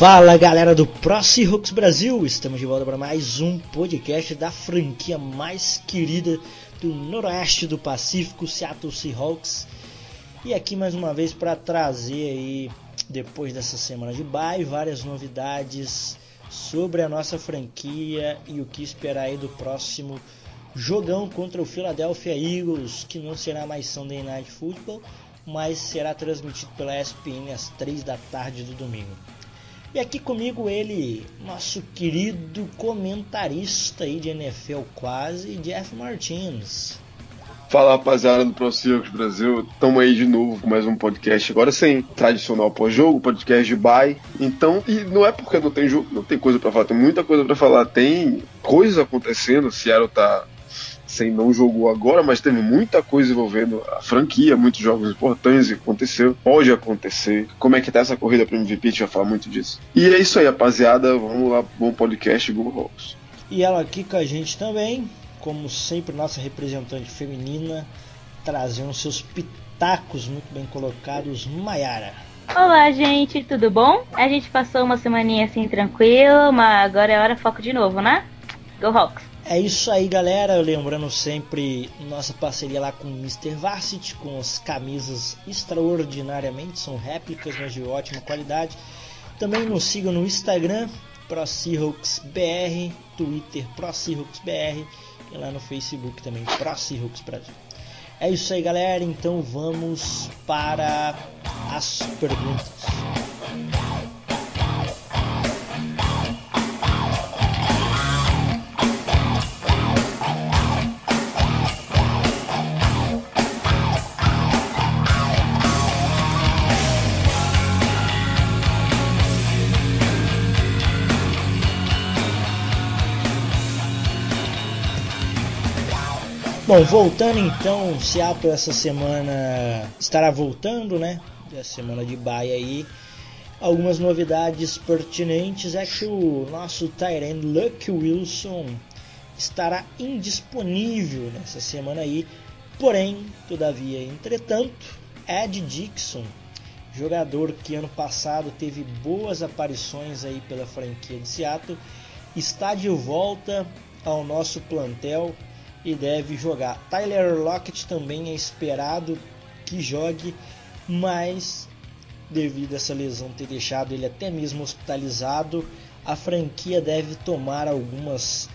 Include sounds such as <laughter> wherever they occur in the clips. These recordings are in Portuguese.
Fala galera do Pro Seahawks Brasil, estamos de volta para mais um podcast da franquia mais querida do noroeste do Pacífico, Seattle Seahawks. E aqui mais uma vez para trazer aí, depois dessa semana de bye, várias novidades sobre a nossa franquia e o que esperar aí do próximo jogão contra o Philadelphia Eagles, que não será mais Sunday Night Football, mas será transmitido pela ESPN às 3 da tarde do domingo. E aqui comigo ele, nosso querido comentarista aí de NFL quase, Jeff Martins. Fala rapaziada do Pro Circus Brasil, estamos aí de novo com mais um podcast, agora sem tradicional pós-jogo, podcast de bye. Então, e não é porque não tem jogo, não tem coisa para falar, tem muita coisa para falar, tem coisas acontecendo, o Seattle tá não jogou agora, mas teve muita coisa envolvendo a franquia, muitos jogos importantes que aconteceu, pode acontecer. Como é que tá essa corrida para MVP? A gente vai falar muito disso. E é isso aí, rapaziada. Vamos lá, bom podcast, Google Hawks. E ela aqui com a gente também, como sempre, nossa representante feminina, trazendo seus pitacos muito bem colocados, Maiara. Olá, gente, tudo bom? A gente passou uma semaninha assim tranquilo, mas agora é hora foco de novo, né? Go Hawks! É isso aí, galera. Lembrando sempre nossa parceria lá com o Mr. Varsity, com as camisas extraordinariamente, são réplicas, mas de ótima qualidade. Também nos sigam no Instagram, ProSeahawksBR, Twitter ProSeahawksBR e lá no Facebook também, ProSeahawks Brasil. É isso aí, galera. Então vamos para as perguntas. Bom, voltando então, Seattle essa semana estará voltando, né? A semana de baia aí. Algumas novidades pertinentes é que o nosso Tyrant Luck Wilson estará indisponível nessa semana aí. Porém, todavia, entretanto, Ed Dixon, jogador que ano passado teve boas aparições aí pela franquia de Seattle, está de volta ao nosso plantel e deve jogar. Tyler Lockett também é esperado que jogue, mas devido a essa lesão ter deixado ele até mesmo hospitalizado, a franquia deve tomar algumas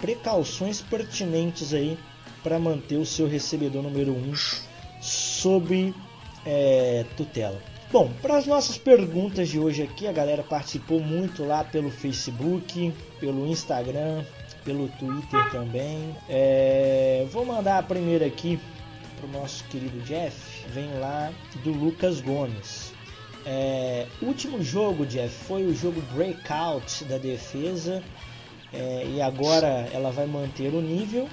precauções pertinentes aí para manter o seu recebedor número 1 um sob é, tutela. Bom, para as nossas perguntas de hoje aqui, a galera participou muito lá pelo Facebook, pelo Instagram, pelo Twitter também. É, vou mandar a primeira aqui para o nosso querido Jeff. Vem lá do Lucas Gomes. É, último jogo, Jeff, foi o jogo breakout da defesa. É, e agora ela vai manter o nível.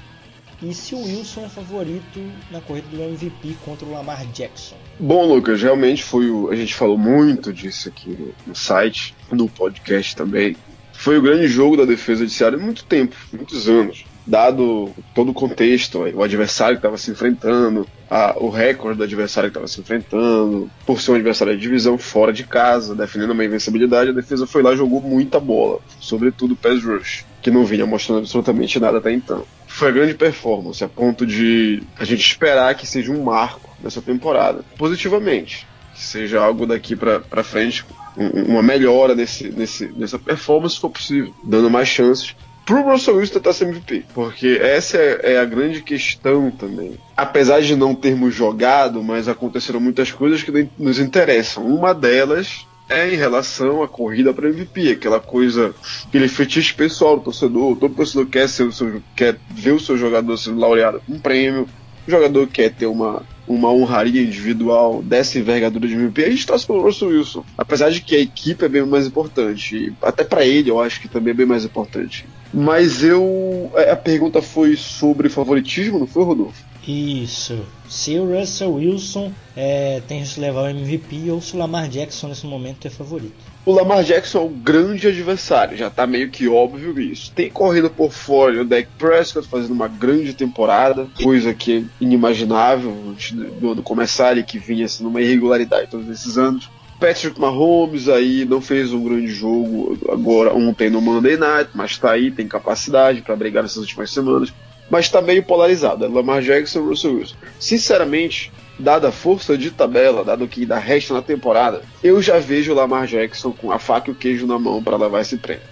E se o Wilson é favorito na corrida do MVP contra o Lamar Jackson? Bom, Lucas, realmente foi o. A gente falou muito disso aqui no, no site, no podcast também foi o grande jogo da defesa de Seattle em muito tempo, muitos anos. Dado todo o contexto, o adversário que estava se enfrentando, a, o recorde do adversário que estava se enfrentando, por ser um adversário de divisão fora de casa, defendendo uma invencibilidade, a defesa foi lá e jogou muita bola, sobretudo o pass rush, que não vinha mostrando absolutamente nada até então. Foi a grande performance, a ponto de a gente esperar que seja um marco nessa temporada, positivamente, que seja algo daqui para frente uma melhora nesse, nesse, nessa performance, se for possível, dando mais chances pro Russell Wilson tentar ser MVP, porque essa é, é, a grande questão também. Apesar de não termos jogado, mas aconteceram muitas coisas que nos interessam. Uma delas é em relação à corrida para MVP, aquela coisa, aquele fetiche pessoal do torcedor. Todo torcedor quer, ser o seu, quer ver o seu jogador sendo laureado com um prêmio, o jogador quer ter uma, uma honraria individual dessa envergadura de MVP, a gente torce pelo Russell Wilson. Apesar de que a equipe é bem mais importante, até para ele eu acho que também é bem mais importante. Mas eu. A pergunta foi sobre favoritismo, não foi, Rodolfo? Isso. Se o Russell Wilson é, tem que levar o MVP ou se o Lamar Jackson nesse momento é favorito. O Lamar Jackson é um grande adversário, já tá meio que óbvio isso. Tem corrido por fora o Dak Prescott fazendo uma grande temporada, coisa que é inimaginável antes do ano começar, ele que vinha assim, numa irregularidade todos esses anos. Patrick Mahomes aí não fez um grande jogo agora ontem no Monday Night, mas tá aí, tem capacidade para brigar nessas últimas semanas mas está meio polarizado. É Lamar Jackson e Russell Wilson. Sinceramente, dada a força de tabela, dado o que ainda resta na temporada, eu já vejo o Lamar Jackson com a faca e o queijo na mão para levar esse prêmio.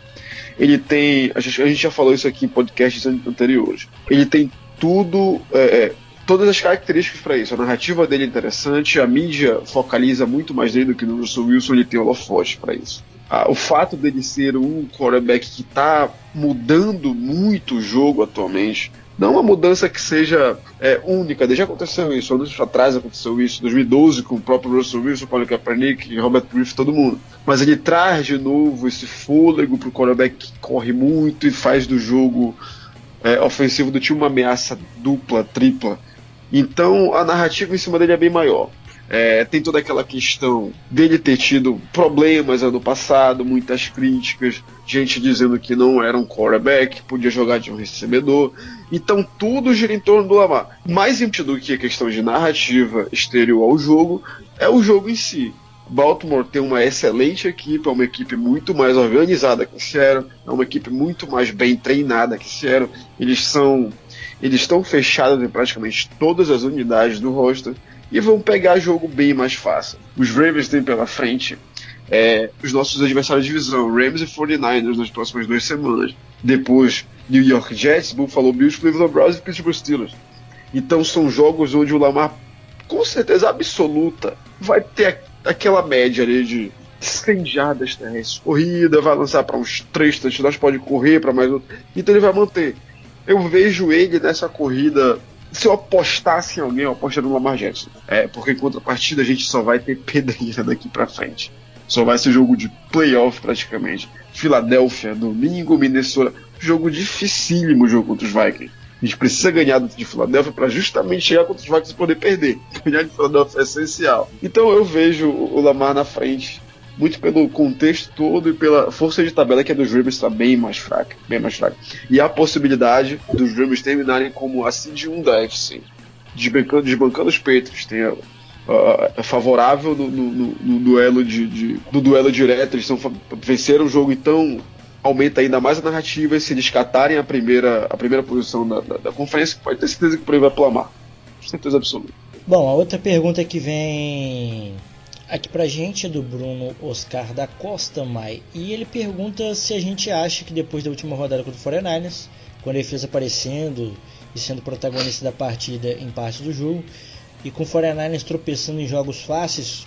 Ele tem. A gente, a gente, já falou isso aqui em podcasts anteriores. Ele tem tudo. É, é todas as características para isso. A narrativa dele é interessante, a mídia focaliza muito mais nele do que no Russell Wilson, ele tem holofote para isso. Ah, o fato dele ser um quarterback que está mudando muito o jogo atualmente, não uma mudança que seja é, única, já aconteceu isso, anos atrás aconteceu isso, 2012 com o próprio Russell Wilson, Paulo Kaepernick, Robert Griffith, todo mundo. Mas ele traz de novo esse fôlego para o quarterback que corre muito e faz do jogo é, ofensivo do time uma ameaça dupla, tripla. Então a narrativa em cima dele é bem maior. É, tem toda aquela questão dele ter tido problemas ano passado, muitas críticas, gente dizendo que não era um quarterback, podia jogar de um recebedor. Então tudo gira em torno do Lamar. Mais do que a questão de narrativa exterior ao jogo é o jogo em si. Baltimore tem uma excelente equipe, é uma equipe muito mais organizada que Seattle, é uma equipe muito mais bem treinada que Seattle. Eles são eles estão fechados em praticamente todas as unidades do roster e vão pegar jogo bem mais fácil. Os Ravens têm pela frente é, os nossos adversários de divisão, Rams e 49ers, nas próximas duas semanas. Depois, New York Jets, Buffalo Bills, Cleveland Browns e Pittsburgh Steelers. Então são jogos onde o Lamar, com certeza absoluta, vai ter aquela média ali de 100 jardas terrestres. Corrida, vai lançar para uns 3 touchdowns, pode correr para mais outro. Então ele vai manter. Eu vejo ele nessa corrida se eu apostasse em alguém, eu apostaria no Lamar Jackson. É, porque em contrapartida a gente só vai ter pedreira daqui pra frente. Só vai ser jogo de playoff praticamente. Filadélfia, domingo, Minnesota. Jogo dificílimo jogo contra os Vikings. A gente precisa ganhar de Filadélfia para justamente chegar contra os Vikings e poder perder. <laughs> Ganhar de Filadélfia é essencial. Então eu vejo o Lamar na frente muito pelo contexto todo e pela força de tabela que a dos Ravens está bem mais fraca, bem mais fraca. E a possibilidade dos Ravens terminarem como a seed 1 da FC, desbancando, desbancando os Patriots, tem é favorável no, no, no, no duelo de, de, no duelo direto, eles são, venceram o jogo então aumenta ainda mais a narrativa e se eles catarem a primeira, a primeira posição da, da, da conferência, pode ter certeza que o prêmio vai plamar. Certeza absoluta. Bom, a outra pergunta que vem aqui pra gente é do Bruno Oscar da Costa Mai. E ele pergunta se a gente acha que depois da última rodada contra o 49ers, quando ele fez aparecendo e sendo protagonista da partida em parte do jogo, e com o 49ers tropeçando em jogos fáceis,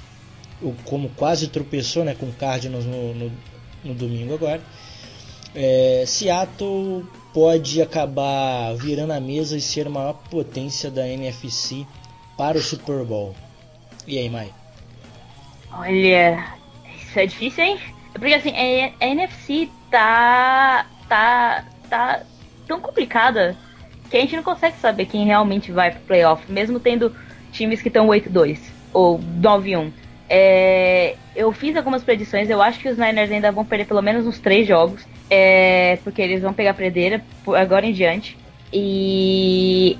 como quase tropeçou né, com o Cardinals no, no, no domingo agora, é, Seattle pode acabar virando a mesa e ser a maior potência da NFC para o Super Bowl. E aí, Mai? Olha, isso é difícil, hein? Porque assim, a, a NFC tá. tá. tá tão complicada que a gente não consegue saber quem realmente vai pro playoff, mesmo tendo times que estão 8-2 ou 9-1. É, eu fiz algumas predições, eu acho que os Niners ainda vão perder pelo menos uns três jogos, é, porque eles vão pegar a fredeira agora em diante. E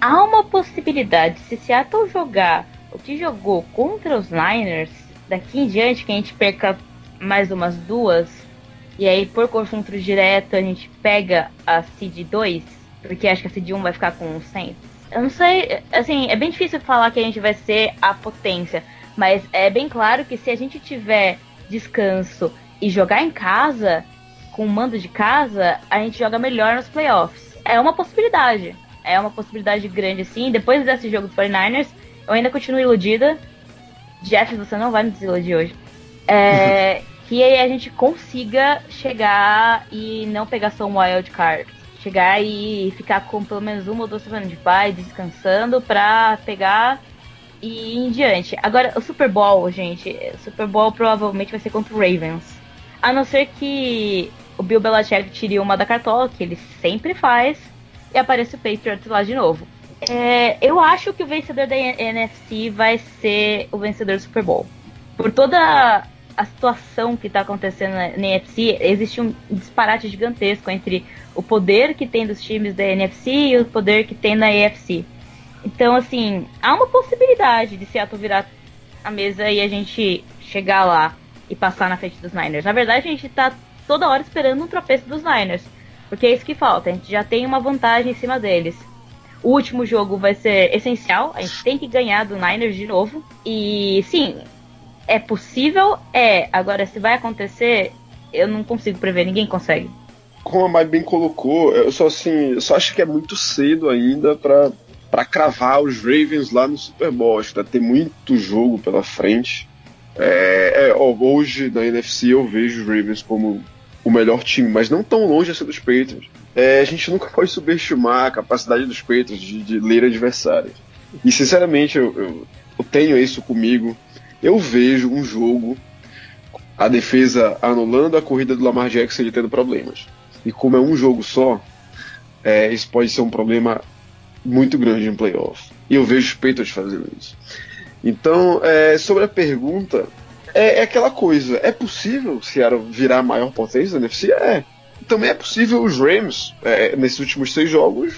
há uma possibilidade, se Seattle jogar o que jogou contra os Niners, daqui em diante que a gente perca mais umas duas, e aí por confronto direto a gente pega a Seed 2, porque acho que a Seed 1 vai ficar com 100. Eu não sei, assim, é bem difícil falar que a gente vai ser a potência, mas é bem claro que se a gente tiver descanso e jogar em casa, com o mando de casa, a gente joga melhor nos playoffs. É uma possibilidade. É uma possibilidade grande, sim. Depois desse jogo do 49ers, eu ainda continuo iludida. Jeff, você não vai me desiludir hoje. É, <laughs> que aí a gente consiga chegar e não pegar só um wild card. Chegar e ficar com pelo menos uma ou duas semanas de paz, descansando, pra pegar e ir em diante. Agora, o Super Bowl, gente, o Super Bowl provavelmente vai ser contra o Ravens. A não ser que o Bill Belichick tire uma da cartola, que ele sempre faz, e apareça o Patriots lá de novo. É, eu acho que o vencedor da NFC vai ser o vencedor do Super Bowl. Por toda a situação que está acontecendo na, NFC, existe um disparate gigantesco entre o poder que tem dos times da NFC e o poder que tem na AFC. Então, assim, há uma possibilidade de Seattle virar a mesa e a gente chegar lá e passar na frente dos Niners. Na verdade, a gente está toda hora esperando um tropeço dos Niners, porque é isso que falta. A gente já tem uma vantagem em cima deles. O último jogo vai ser essencial, a gente tem que ganhar do Niners de novo. E sim, é possível? É. Agora, se vai acontecer, eu não consigo prever, ninguém consegue. Como a Mai bem colocou, eu só assim, eu só acho que é muito cedo ainda para para cravar os Ravens lá no Super Bowl. Acho que ter muito jogo pela frente. É, é, hoje na NFC eu vejo os Ravens como o melhor time, mas não tão longe assim dos Patriots. É, a gente nunca pode subestimar a capacidade dos Patriots de, de ler adversários. E sinceramente eu, eu, eu tenho isso comigo eu vejo um jogo, a defesa anulando a corrida do Lamar Jackson e tendo problemas. E como é um jogo só, é, isso pode ser um problema muito grande em playoff. E eu vejo os Patriots fazendo isso. Então, é, sobre a pergunta, é, é, aquela coisa: é possível o Seattle virar a maior potência da NFC? É. Também é possível os Rams, é, nesses últimos seis jogos,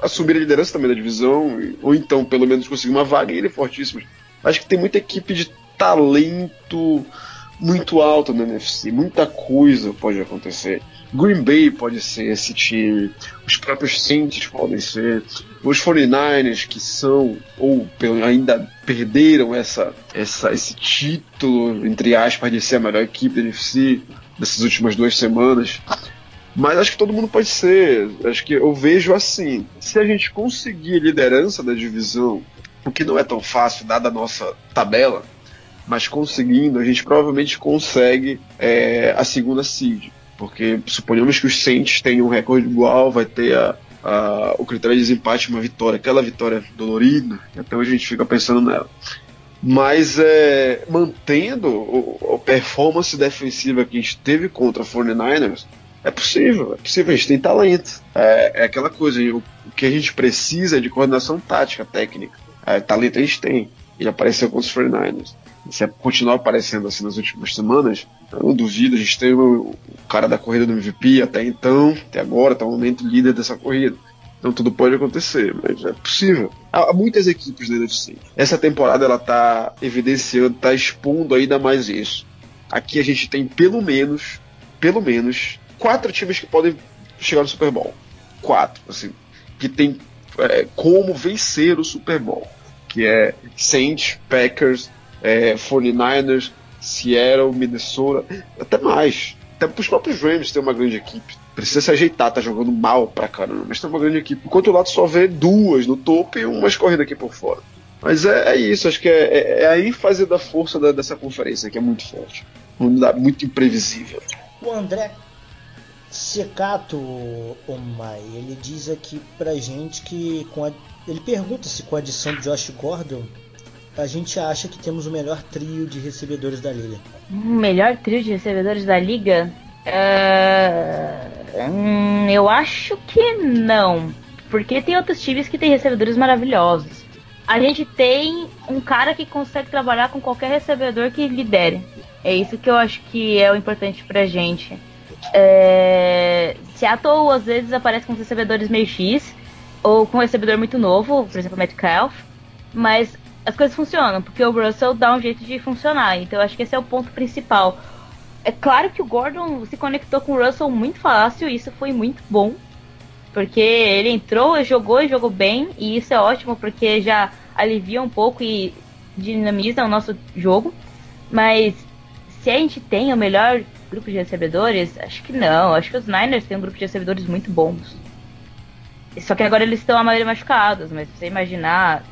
assumir a liderança também da divisão, ou então pelo menos conseguir uma vaga ele é fortíssimo. Acho que tem muita equipe de talento muito alto na NFC. Muita coisa pode acontecer. Green Bay pode ser esse time, os próprios Saints podem ser, os 49ers que são ou ainda perderam essa, essa, esse título, entre aspas, de ser a melhor equipe da NFC dessas últimas duas semanas. Mas acho que todo mundo pode ser. Acho que eu vejo assim: se a gente conseguir liderança da divisão, o que não é tão fácil, dada a nossa tabela, mas conseguindo, a gente provavelmente consegue é, a segunda seed. Porque suponhamos que os Saints tenham um recorde igual, vai ter a, o critério de desempate, uma vitória, aquela vitória dolorida, até hoje a gente fica pensando nela. Mas é, mantendo a performance defensiva que a gente teve contra a 49ers, é possível, é possível, a gente tem talento. É, é aquela coisa, o, o que a gente precisa é de coordenação tática, técnica. É, talento a gente tem. Ele apareceu com os 49ers se continuar aparecendo assim nas últimas semanas, eu não duvido, a gente tem o, cara da corrida do MVP até então, até agora, está o momento líder dessa corrida. Então tudo pode acontecer, mas é possível. Há, há muitas equipes da NFC. Essa temporada ela tá evidenciando, tá expondo ainda mais isso. Aqui a gente tem pelo menos, pelo menos, quatro times que podem chegar no Super Bowl. Quatro, assim, que tem é, como vencer o Super Bowl. Que é Saints, Packers, é, 49ers, Seattle, Minnesota, até mais. Até para os próprios Rams ter uma grande equipe. Precisa se ajeitar, tá jogando mal pra caramba, mas tem uma grande equipe. Enquanto o lado só vê duas no topo e umas correndo aqui por fora. Mas é, é isso, acho que é, é, é, a ênfase da força da, dessa conferência, que é muito forte. Muito imprevisível. O André Secato, Omai, ele diz aqui pra gente que a, ele pergunta se com a adição de Josh Gordon a gente acha que temos o melhor trio de recebedores da liga. Melhor trio de recebedores da liga? Uh, hum, eu acho que não. Porque tem outros times que têm recebedores maravilhosos. A gente tem um cara que consegue trabalhar com qualquer recebedor que lidere. É isso que eu acho que é o importante pra gente. É... Seattle às vezes aparece com recebedores meio X, ou com um recebedor muito novo, por exemplo, Metcalf, mas as coisas funcionam, porque o Russell dá um jeito de funcionar. Então eu acho que esse é o ponto principal. É claro que o Gordon se conectou com o Russell muito fácil, e isso foi muito bom. Porque ele entrou, jogou e jogou bem, e isso é ótimo porque já alivia um pouco e dinamiza o nosso jogo. Mas se a gente tem o melhor grupo de recebedores, acho que não. Acho que os Niners têm um grupo de recebedores muito bons. Só que agora eles estão a maioria machucados, mas se você imaginar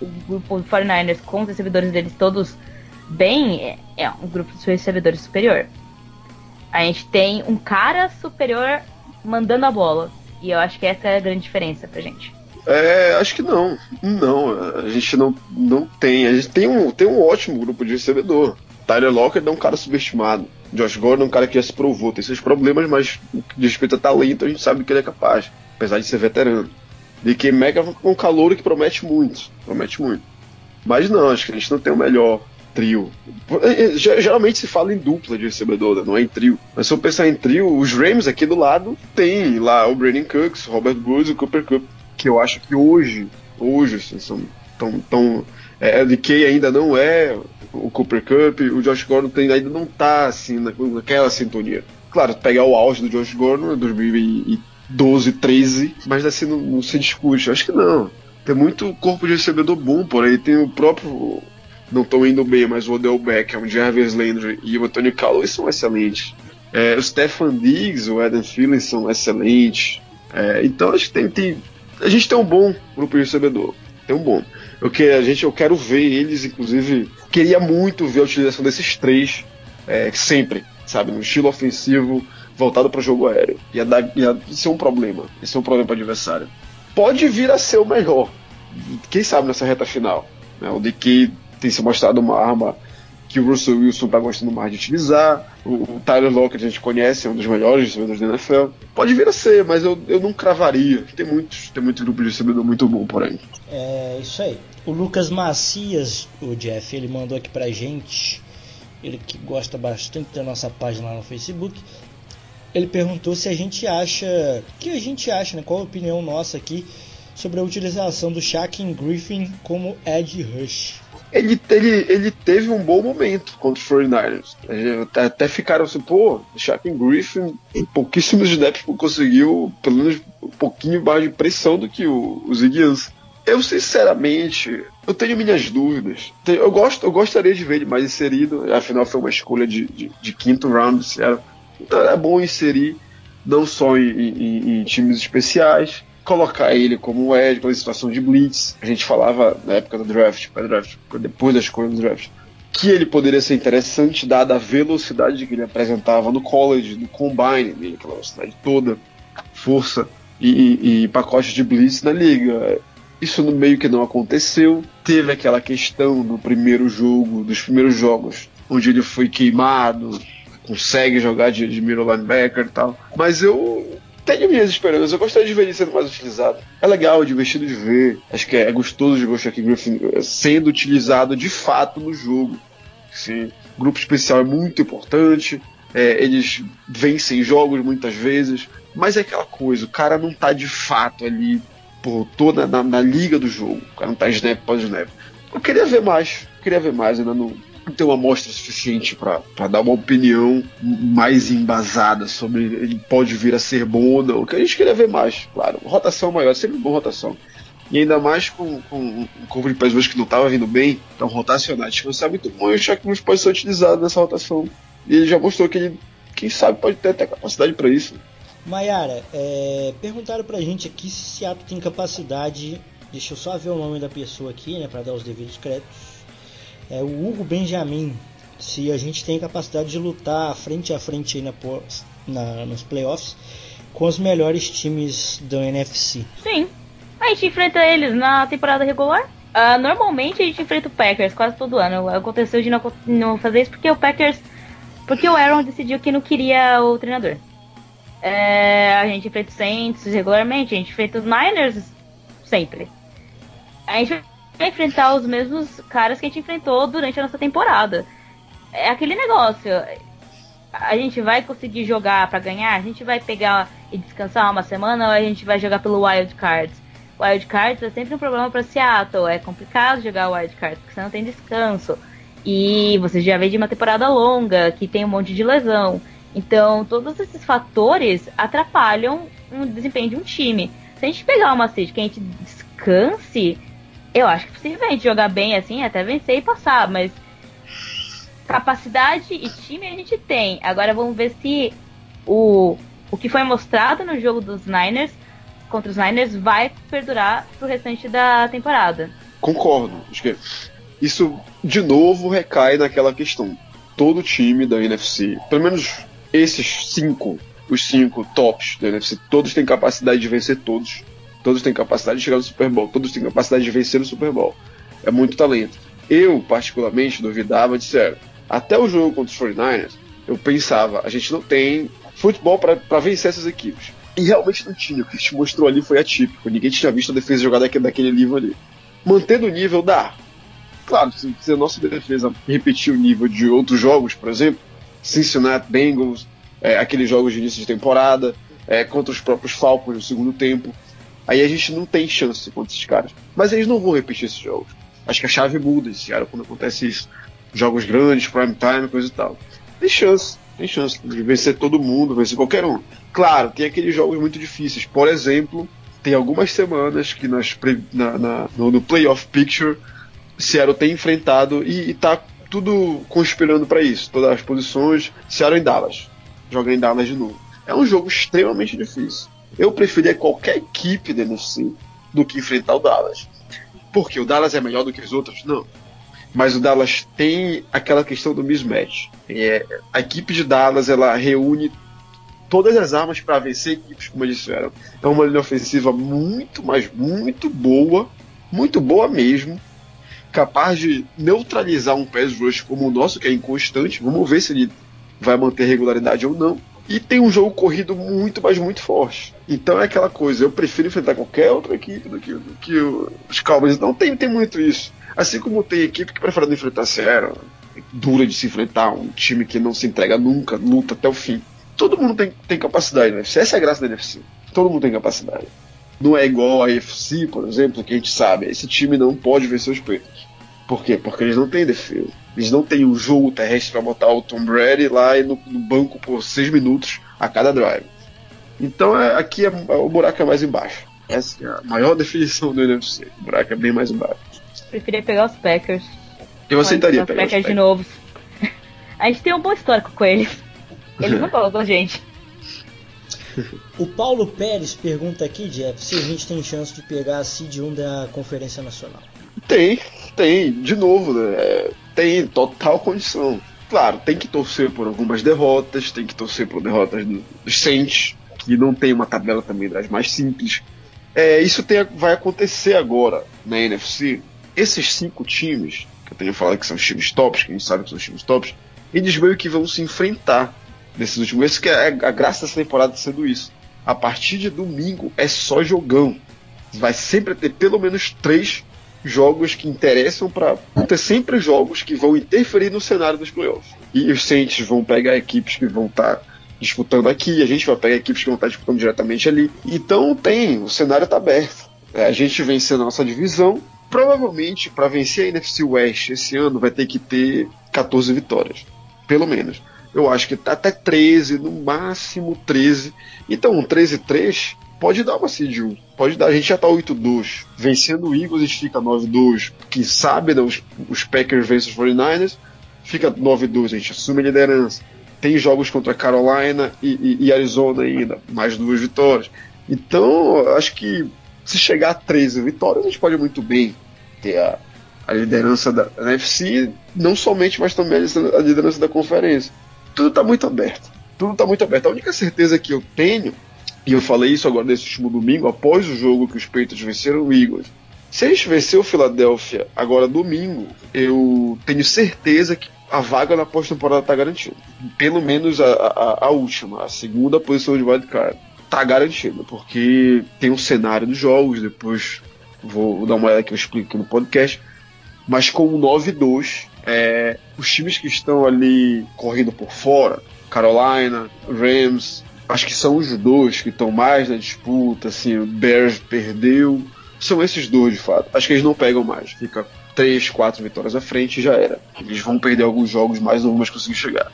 o grupo 49ers com os recebedores deles todos bem, é, é um grupo de recebedores superior. A gente tem um cara superior mandando a bola. E eu acho que essa é a grande diferença pra gente. É, acho que não. Não, a gente não, não tem. A gente tem um, tem um ótimo grupo de recebedor. Tyler Lockett é um cara subestimado. Josh Gordon é um cara que já se provou, tem seus problemas, mas de respeito a talento, a gente sabe que ele é capaz, apesar de ser veterano. DK Metcalf é um calor que promete muito, promete muito. Mas não, acho que a gente não tem o melhor trio. É, é, geralmente se fala em dupla de recebedor, né? não é em trio. Mas se eu pensar em trio, os Rams aqui do lado tem lá o Brandon Cooks, o Robert Woods e o Cooper Cup, que eu acho que hoje, hoje assim, são tão, tão é, DK ainda não é o Cooper Cup, o Josh Gordon tem, ainda não tá assim naquela sintonia. Claro, pegar o auge do Josh Gordon, 2012, 13, mas assim não, não se discute. Acho que não. Tem muito corpo de recebedor bom por aí. Tem o próprio não estão indo bem, mas o Odell Beckham, o Jarvis Landry e o Anthony Calloway são excelentes. É, o Stefan Diggs, o Adam Thielen são excelentes. É, então acho que tem, tem, a gente tem um bom grupo de recebedor. Tem um bom. Eu, que, a gente, eu quero ver eles, inclusive, queria muito ver a utilização desses três é, sempre, sabe, no estilo ofensivo voltado para o jogo aéreo. Ia, dar, ia ser um problema. Ia ser um problema para o adversário. Pode vir a ser o melhor. Quem sabe nessa reta final. Né? O DK tem se mostrado uma arma que o Russell Wilson está gostando mais de utilizar. O, o Tyler Lockett a gente conhece, é um dos melhores recebedores da NFL. Pode vir a ser, mas eu, eu não cravaria. Tem muitos, tem muito grupo de recebedor muito bom por aí. É isso aí. O Lucas Macias, o Jeff, ele mandou aqui pra gente. Ele que gosta bastante da nossa página lá no Facebook. Ele perguntou se a gente acha. O que a gente acha, né? Qual a opinião nossa aqui sobre a utilização do Shaquem Griffin como Edge Rush ele, ele, ele teve um bom momento contra os 49ers. Até ficaram assim, pô, Shaquem Griffin, em pouquíssimos snaps, conseguiu pelo menos um pouquinho mais de pressão do que o, o Eu, sinceramente, eu tenho minhas dúvidas. Eu, gosto, eu gostaria de ver ele mais inserido, afinal foi uma escolha de, de, de quinto round, Então é bom inserir, não só em, em, em times especiais, colocar ele como Ed, pela situação de blitz. A gente falava na época do draft, draft depois da escolha do draft, que ele poderia ser interessante dada a velocidade que ele apresentava no college, no combine dele, aquela velocidade toda, força e, e, e pacote de blitz na liga. Isso no meio que não aconteceu. Teve aquela questão no primeiro jogo, dos primeiros jogos, onde ele foi queimado, consegue jogar de, de middle linebacker e tal. Mas eu tenho minhas esperanças. Eu gostaria de ver ele sendo mais utilizado. É legal, é divertido de ver. Acho que é gostoso de ver o Shaquille Griffin eh, sendo utilizado de fato no jogo. Sim. grupo especial é muito importante. É, eles vencem jogos muitas vezes. Mas é aquela coisa, o cara não tá de fato ali por toda na, na liga do jogo. O cara não tá snap pós snap. Eu queria ver mais. Queria ver mais, ainda não, ter uma amostra suficiente para dar uma opinião mais embasada sobre ele pode vir a ser bom ou não. Que a gente queria ver mais, claro. Rotação maior, sempre boa rotação. E ainda mais com, com um corpo de pés que não estava vindo bem, então rotacionar, descansar muito bom. Eu acho que pode ser utilizado nessa rotação. E ele já mostrou que ele, quem sabe, pode ter até capacidade para isso. Maiara, é, perguntaram pra gente aqui se Seattle tem capacidade. Deixa eu só ver o nome da pessoa aqui, né, para dar os devidos créditos é, o Hugo Benjamin, se a gente tem capacidade de lutar frente a frente na, na, nos playoffs com os melhores times da NFC. Sim, a gente enfrenta eles na temporada regular. Uh, normalmente a gente enfrenta o Packers quase todo ano. Aconteceu de não, não, fazer isso porque o Packers. Porque o Aaron decidiu que não queria o treinador. É, a gente enfrenta o Saints regularmente, a gente enfrenta os Niners sempre. A gente enfrentar os mesmos caras que a gente enfrentou durante a nossa temporada. É aquele negócio. A gente vai conseguir jogar para ganhar? A gente vai pegar e descansar uma semana ou a gente vai jogar pelo Wild Cards? Wild Cards é sempre um problema para Seattle. É complicado jogar Wild Cards porque você não tem descanso. E você já vem de uma temporada longa que tem um monte de lesão. Então, todos esses fatores atrapalham o desempenho de um time. Se a gente pegar uma seed que a gente descanse, eu acho que possivelmente jogar bem assim, até vencer e passar, mas capacidade e time a gente tem. Agora vamos ver se o, o que foi mostrado no jogo dos Niners contra os Niners vai perdurar pro restante da temporada. Concordo. Acho que isso de novo recai naquela questão. Todo time da NFC, pelo menos esses cinco, os cinco tops da NFC, todos têm capacidade de vencer todos. Todos têm capacidade de chegar no Super Bowl. Todos têm capacidade de vencer no Super Bowl. É muito talento. Eu, particularmente, duvidava de. Até o jogo contra os 49ers, eu pensava, a gente não tem futebol para vencer essas equipes. E realmente não tinha. O que a gente mostrou ali foi atípico. Ninguém tinha visto a defesa jogar daquele, daquele nível ali. Mantendo o nível, dá. Claro, se, se a nossa defesa repetir o nível de outros jogos, por exemplo, Cincinnati Bengals, é, aqueles jogos de início de temporada, é, contra os próprios Falcons no segundo tempo, aí a gente não tem chance contra esses caras. Mas eles não vão repetir esses jogos. Acho que a chave muda esse ano quando acontece isso. Jogos grandes, prime time, coisa e tal. Tem chance, tem chance de vencer todo mundo, vencer qualquer um. Claro, tem aqueles jogos muito difíceis. Por exemplo, tem algumas semanas que nas, na, na, no, no Playoff Picture Seattle tem enfrentado e, está tudo conspirando para isso. Todas as posições, Seattle em Dallas. Joga em Dallas de novo. É um jogo extremamente difícil. Eu preferia qualquer equipe da NFC do que enfrentar o Dallas. Porque o Dallas é melhor do que os outros? Não. Mas o Dallas tem aquela questão do mismatch. É, a equipe de Dallas ela reúne todas as armas para vencer equipes como eles fizeram. É uma linha ofensiva muito, mas muito boa, muito boa mesmo, capaz de neutralizar um pass rush como o nosso, que é inconstante. Vamos ver se ele vai manter regularidade ou não. E tem um jogo corrido muito, mas muito forte. Então é aquela coisa, eu prefiro enfrentar qualquer outra equipe do que, do que os Cowboys. Não tem, tem muito isso. Assim como tem equipe que prefere não enfrentar Sierra, dura de se enfrentar, um time que não se entrega nunca, luta até o fim todo mundo tem, tem capacidade né? Essa é a graça da NFC. Todo mundo tem capacidade. Não é igual a UFC, por exemplo, que a gente sabe, esse time não pode vencer os Patriots. Por quê? Porque eles não têm defesa. Eles não têm um jogo terrestre para botar o Tom Brady lá no, no, banco por seis minutos a cada drive. Então é, aqui é, o buraco é mais embaixo. Essa é a maior <laughs> definição do NFC. O buraco é bem mais embaixo. Preferia pegar os Packers. Eu aceitaria pegar os Packers. de novo. <laughs> a gente tem um bom histórico com eles. Eles não <laughs> gostam da gente. O Paulo Pérez pergunta aqui, Jeff, se a gente tem chance de pegar a Seed 1 da Conferência Nacional. Tem, tem, de novo, né? É, tem total condição. Claro, tem que torcer por algumas derrotas, tem que torcer por derrotas do, dos Saints, que não tem uma tabela também das mais simples. É, isso tem, vai acontecer agora na NFC. Esses cinco times, que eu tenho falado que são os times tops, que gente sabe que são os times tops, eles meio que vão se enfrentar nesses últimos meses, que é a graça dessa temporada sendo isso. A partir de domingo é só jogão. Vai sempre ter pelo menos três jogos que interessam para ter sempre jogos que vão interferir no cenário dos playoffs. E os Saints vão pegar equipes que vão estar tá disputando aqui, a gente vai pegar equipes que vão estar tá disputando diretamente ali. Então tem, o cenário está aberto. É, a gente vencendo a nossa divisão, provavelmente para vencer a NFC West esse ano vai ter que ter 14 vitórias, pelo menos eu acho que tá até 13, no máximo 13. Então, um 13-3 pode dar uma seed 1. Pode dar. A gente já tá 8-2. Vencendo o Eagles, a gente fica 9-2. Quem sabe, né, os, os Packers vencem os 49ers, fica 9-2. A gente assume a liderança. Tem jogos contra Carolina e, e, e Arizona ainda, mais duas vitórias. Então, acho que se chegar a 13 vitórias, a gente pode muito bem ter a, a liderança da NFC, não somente, mas também a liderança da conferência tudo está muito aberto. Tudo está muito aberto. A única certeza que eu tenho, e eu falei isso agora nesse último domingo, após o jogo que os Patriots venceram o Eagles, se gente vencer o Philadelphia agora domingo, eu tenho certeza que a vaga na pós-temporada está garantida. Pelo menos a, a, a, última, a segunda posição de wildcard. Está garantida, porque tem um cenário dos jogos, depois vou dar uma olhada que eu explico aqui no podcast. Mas com o 9-2, é, os times que estão ali correndo por fora, Carolina, Rams, acho que são os dois que estão mais na disputa, assim, o Bears perdeu, são esses dois de fato. Acho que eles não pegam mais, fica três, quatro vitórias à frente e já era. Eles vão perder alguns jogos mais, não vão mais conseguir chegar.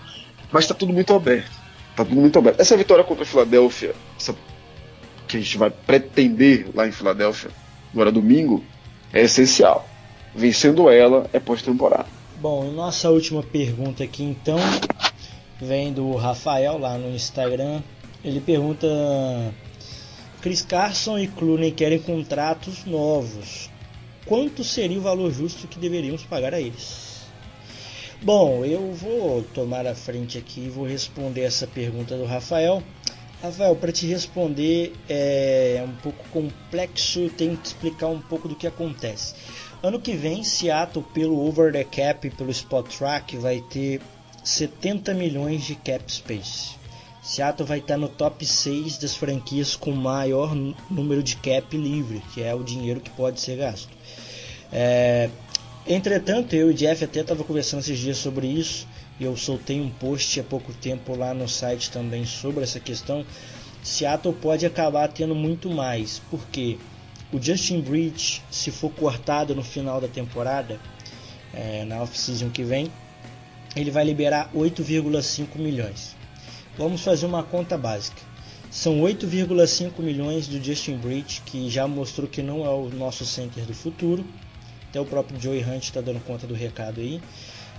Mas está tudo muito aberto. Tá tudo muito aberto. Essa vitória contra a Filadélfia, essa que a gente vai pretender lá em Filadélfia, agora domingo, é essencial. Vencendo ela é pós-temporada. Bom, nossa última pergunta aqui então vem do Rafael lá no Instagram. Ele pergunta: Chris Carson e Clooney querem contratos novos. Quanto seria o valor justo que deveríamos pagar a eles? Bom, eu vou tomar a frente aqui e vou responder essa pergunta do Rafael. Rafael, para te responder é um pouco complexo, tenho que explicar um pouco do que acontece. Ano que vem, Seattle, pelo Over the Cap e pelo Spot Track, vai ter 70 milhões de cap space. Seattle vai estar no top 6 das franquias com maior número de cap livre, que é o dinheiro que pode ser gasto. É, entretanto, eu e Jeff até estava conversando esses dias sobre isso, e eu soltei um post há pouco tempo lá no site também sobre essa questão. Seattle pode acabar tendo muito mais, porque o Justin Bridge, se for cortado no final da temporada, é, na off-season que vem, ele vai liberar 8,5 milhões. Vamos fazer uma conta básica. São 8,5 milhões do Justin Bridge, que já mostrou que não é o nosso center do futuro. Até o próprio Joey Hunt está dando conta do recado aí.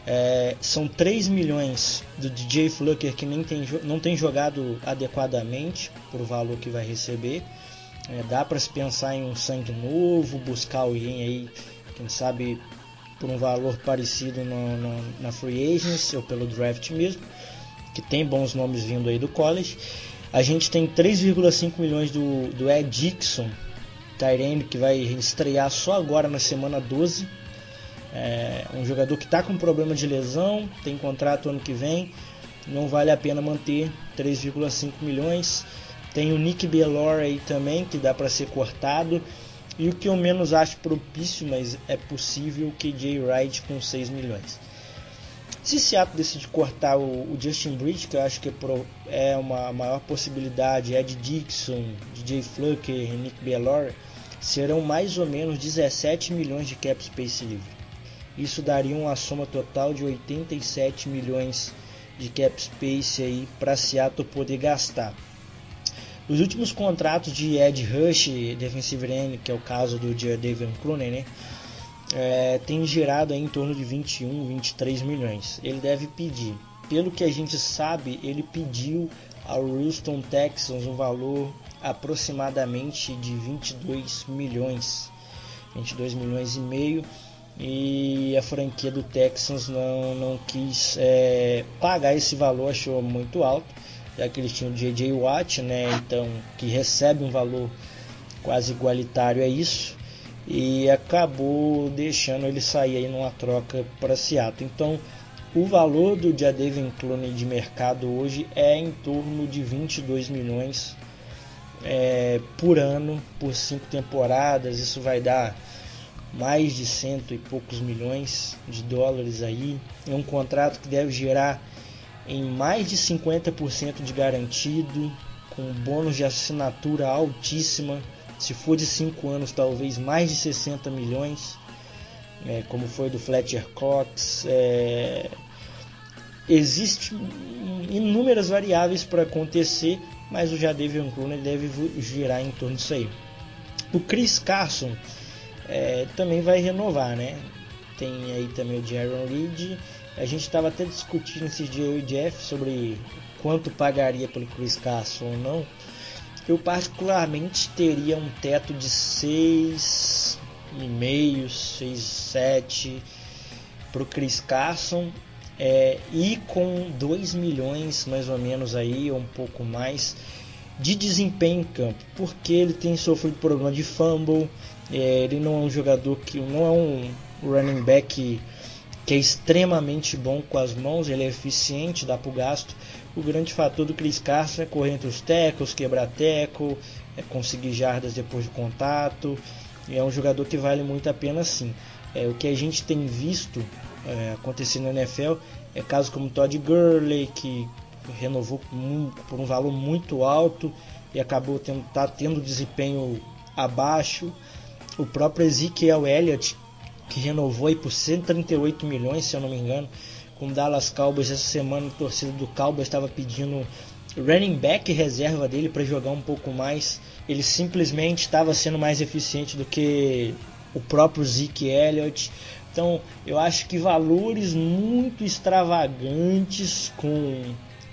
É, são 3 milhões do DJ Flucker que nem tem, não tem jogado adequadamente por valor que vai receber. É, dá para se pensar em um sangue novo, buscar alguém aí, quem sabe por um valor parecido no, no, na free agency ou pelo draft mesmo, que tem bons nomes vindo aí do college. A gente tem 3,5 milhões do, do Ed Dixon, Tyrene, que vai estrear só agora na semana 12. É um jogador que está com problema de lesão, tem contrato ano que vem, não vale a pena manter 3,5 milhões. Tem o Nick Bellor aí também, que dá para ser cortado. E o que eu menos acho propício, mas é possível, o KJ Wright com 6 milhões. Se Seattle decide cortar o, o, Justin Bridge, que eu acho que é, pro, é uma maior possibilidade, Ed Dixon, DJ Flucker, Nick Bellor, serão mais ou menos 17 milhões de cap space livre. Isso daria uma soma total de 87 milhões de cap space aí para Seattle poder gastar. Os últimos contratos de Ed Rush, defensive end, que é o caso do David Clooney, né? É, tem girado em torno de 21, 23 milhões. Ele deve pedir. Pelo que a gente sabe, ele pediu ao Houston Texans um valor aproximadamente de 22 milhões, 22 milhões e meio, e a franquia do Texans não, não quis é, pagar esse valor, achou muito alto já que eles tinham o J.J. Watt, né, então que recebe um valor quase igualitário a isso e acabou deixando ele sair aí numa troca para Seattle. Então, o valor do Jadavion Clooney de mercado hoje é em torno de 22 milhões é, por ano, por cinco temporadas. Isso vai dar mais de cento e poucos milhões de dólares aí. É um contrato que deve gerar em mais de 50% de garantido, com bônus de assinatura altíssima. Se for de 5 anos, talvez mais de 60 milhões, é, como foi do Fletcher Cox. É... Existem inúmeras variáveis para acontecer, mas o Jadavion Clooney deve girar em torno disso aí. O Chris Carson é, também vai renovar, né? Tem aí também o Jaron Reed a gente estava até discutindo esses dias eu e Jeff sobre quanto pagaria pelo Chris Carson ou não. Eu particularmente teria um teto de 6,5, 6, 7 para o Chris Carson é, e com 2 milhões mais ou menos aí, ou um pouco mais, de desempenho em campo, porque ele tem sofrido problema de fumble, é, ele não é um jogador que não é um running back que é extremamente bom com as mãos, ele é eficiente, dá para o gasto. O grande fator do Chris Carson é correr entre os tecos, quebrar teco, é conseguir jardas depois de contato. E é um jogador que vale muito a pena sim. É, o que a gente tem visto é, acontecer na NFL é casos como Todd Gurley, que renovou por um valor muito alto e acabou tendo, tá tendo desempenho abaixo. O próprio Ezekiel Elliott, que renovou aí por 138 milhões, se eu não me engano, com Dallas Cowboys essa semana, a torcida do Cowboys estava pedindo running back reserva dele para jogar um pouco mais. Ele simplesmente estava sendo mais eficiente do que o próprio Zeke Elliott. Então eu acho que valores muito extravagantes com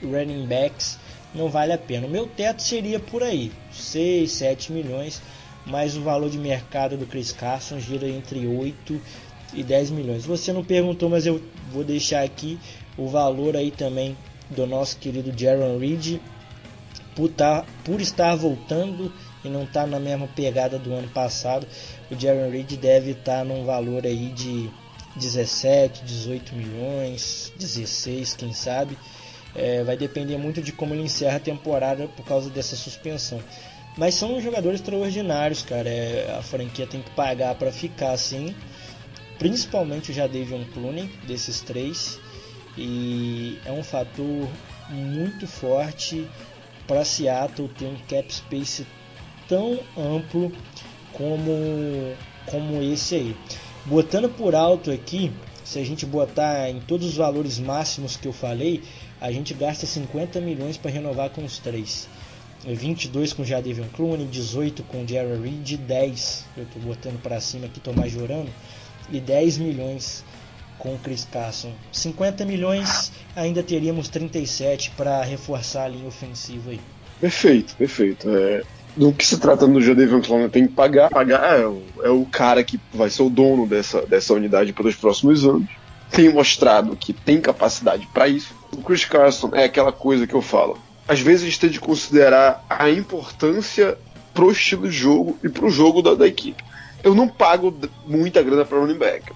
running backs não vale a pena. O meu teto seria por aí, 6, 7 milhões, mas o valor de mercado do Chris Carson gira entre 8 e 10 milhões. Você não perguntou, mas eu vou deixar aqui o valor aí também do nosso querido Jaron Reed por, tá, por estar voltando e não estar tá na mesma pegada do ano passado. O Jaron Reed deve estar tá num valor aí de 17, 18 milhões, 16, quem sabe. É, vai depender muito de como ele encerra a temporada por causa dessa suspensão. Mas são jogadores extraordinários, cara. É, a franquia tem que pagar para ficar assim. Principalmente o Jadavion Clooney, desses três. E é um fator muito forte para Seattle ter um cap space tão amplo como, como esse aí. Botando por alto aqui, se a gente botar em todos os valores máximos que eu falei, a gente gasta 50 milhões para renovar com os três. 22 com Jadavion Clooney, 18 com Jerry Reed, 10, eu estou botando para cima aqui, estou majorando, e 10 milhões com Chris Carson. 50 milhões, ainda teríamos 37 para reforçar a linha ofensiva aí. Perfeito, perfeito. É, do que se trata no Jadavion Clowney tem que pagar. Pagar é o, é o cara que vai ser o dono dessa, dessa unidade pelos próximos anos. Tem mostrado que tem capacidade para isso. O Chris Carson é aquela coisa que eu falo. Às vezes a gente tem de considerar a importância pro estilo de jogo e pro jogo da, da equipe. Eu não pago muita grana para running back.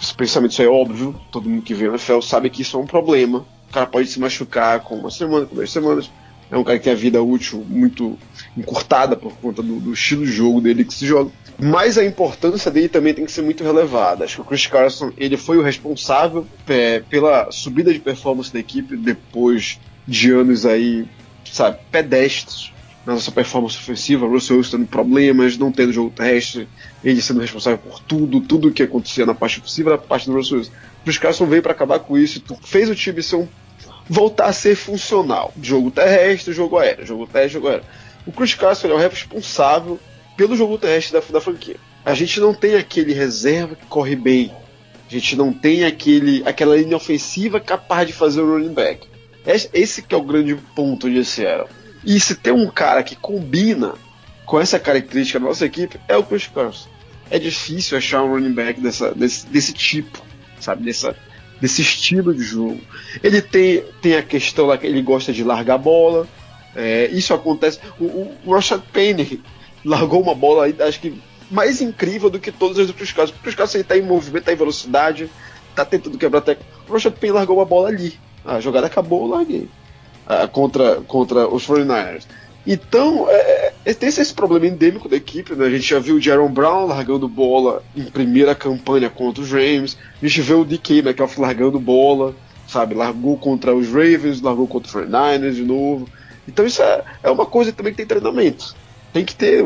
Esse pensamento isso é óbvio. Todo mundo que vê na NFL sabe que isso é um problema. O cara pode se machucar com uma semana, com duas semanas. É um cara que tem a vida útil muito encurtada por conta do, do estilo de jogo dele que se joga. Mas a importância dele também tem que ser muito relevada. Acho que o Chris Carson ele foi o responsável é, pela subida de performance da equipe depois de anos aí, sabe, pedestres na nossa performance ofensiva. Russell Wilson tendo problemas, não tendo jogo terrestre, ele sendo responsável por tudo, tudo que acontecia na parte ofensiva, na parte do Russell Wilson. Chris Carson veio para acabar com isso, fez o time ser um, voltar a ser funcional. Jogo terrestre, jogo aéreo, jogo terrestre, jogo aéreo. O Chris Carson é o responsável pelo jogo terrestre da, da franquia. A gente não tem aquele reserva que corre bem. A gente não tem aquele, aquela linha ofensiva capaz de fazer o running back. Esse que é o grande ponto de Seattle. E se tem um cara que combina com essa característica da nossa equipe, é o Chris Carson. É difícil achar um running back dessa, desse, desse tipo, sabe? Dessa, desse estilo de jogo. Ele tem, tem a questão lá que ele gosta de largar a bola. É, isso acontece. O, o, Rashad Penny largou uma bola acho que mais incrível do que todos os outros casos. Porque os casos ele tá em movimento, tá em velocidade, tá tentando quebrar a tecla. O Rashad Penny largou uma bola ali. A jogada acabou, eu larguei. Ah, contra, contra os 49ers. Então, é, é, tem esse problema endêmico da equipe, né? A gente já viu o Jaron Brown largando bola em primeira campanha contra os Rams. A gente vê o DK Metcalf largando bola, sabe? Largou contra os Ravens, largou contra os 49ers de novo. Então isso é, é uma coisa também que tem treinamento tem que ter.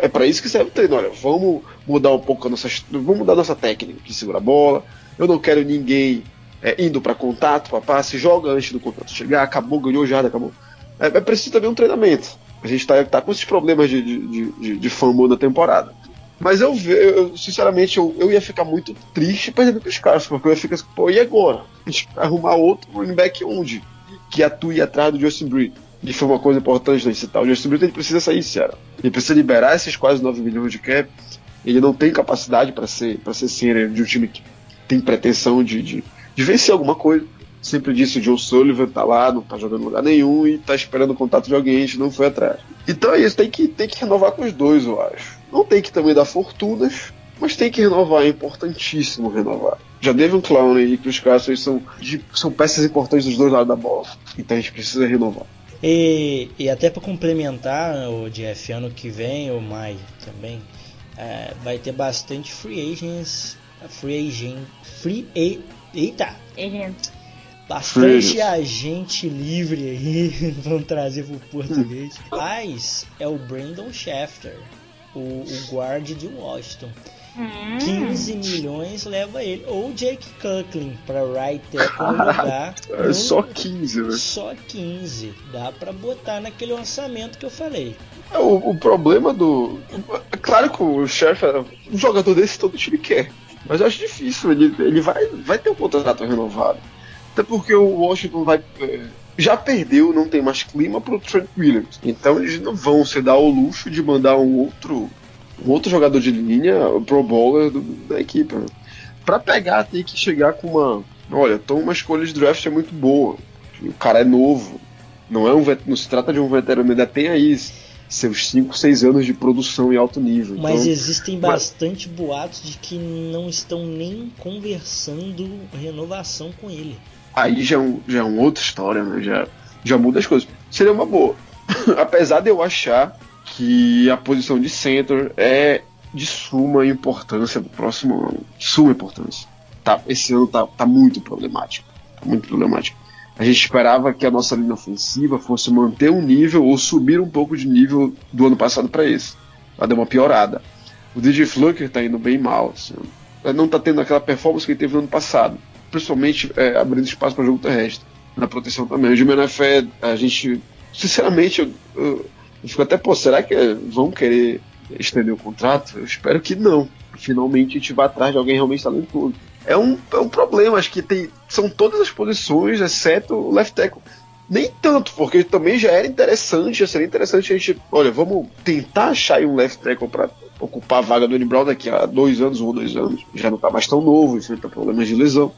É para isso que serve o treino. Olha, vamos mudar um pouco a nossa. Vamos mudar a nossa técnica que segura a bola. Eu não quero ninguém é, indo para contato, para passe, joga antes do contato chegar, acabou, ganhou já, acabou. É, é preciso também um treinamento. A gente tá, tá com esses problemas de, de, de, de na temporada. Mas eu, eu sinceramente, eu, eu ia ficar muito triste perdendo os caras, porque eu ia ficar assim, pô, e agora? A gente vai arrumar outro running back onde? Que atue atrás do Justin Breed. E foi uma coisa importante da citar. O Justin Bieber ele precisa sair, Ceará. Ele precisa liberar esses quase 9 milhões de cap. Ele não tem capacidade para ser para ser sênior de um time que tem pretensão de, de, de vencer alguma coisa. Sempre disse o Joe Sullivan tá lá, não tá jogando lugar nenhum e tá esperando o contato de alguém, a gente não foi atrás. Então é isso, tem que, tem que renovar com os dois, eu acho. Não tem que também dar fortunas, mas tem que renovar, é importantíssimo renovar. Já um Clown e Chris Carson são, são peças importantes dos dois lados da bola. Então a gente precisa renovar. E, e até para complementar o Jeff, ano que vem, ou maio também, é, vai ter bastante free agents, free agent, free eita, bastante agente livre aí, <laughs> vamos trazer pro português. <laughs> Mas é o Brandon Shafter, o, o guard de Washington. 15 hum. milhões leva ele. Ou Jake Conklin para right <laughs> tackle no lugar. É só 15, né? Só 15. Dá para botar naquele orçamento que eu falei. É, o, o problema do. É claro que o chefe, um jogador desse todo time quer. Mas eu acho difícil, ele, ele vai, vai ter um contrato renovado. Até porque o Washington vai. É, já perdeu, não tem mais clima pro Trent Williams. Então eles não vão se dar o luxo de mandar um outro, um outro jogador de linha, pro bowler do, da equipe. Né? Para pegar, tem que chegar com uma. Olha, então uma escolha de draft é muito boa. O cara é novo. Não é um não se trata de um veterano, ainda tem aí seus 5, 6 anos de produção em alto nível. Mas então, existem bastante mas... boatos de que não estão nem conversando renovação com ele. Aí já é, um, já é uma outra história, né? Já, já muda as coisas. Seria uma boa. <laughs> Apesar de eu achar que a posição de center é de suma importância pro próximo ano. De suma importância. Tá, esse ano tá, tá muito problemático. Tá muito problemático. A gente esperava que a nossa linha ofensiva fosse manter um nível ou subir um pouco de nível do ano passado para esse. Ela deu uma piorada. O DJ Flucker tá indo bem mal. Assim. Não tá tendo aquela performance que ele teve no ano passado. Principalmente é, abrindo espaço para jogo terrestre. Na proteção também. O Jimmy Fé, a gente. Sinceramente, eu, eu, eu fico até, pô, será que vão querer estender o contrato? Eu espero que não. Finalmente a gente vá atrás de alguém realmente talentoso é um, é um problema. Acho que tem, são todas as posições, exceto o left tackle. Nem tanto, porque também já era interessante, já seria interessante a gente, olha, vamos tentar achar um left tackle para ocupar a vaga do. Brown daqui a dois anos, um ou dois anos. Já não está mais tão novo, enfrenta problemas de lesão.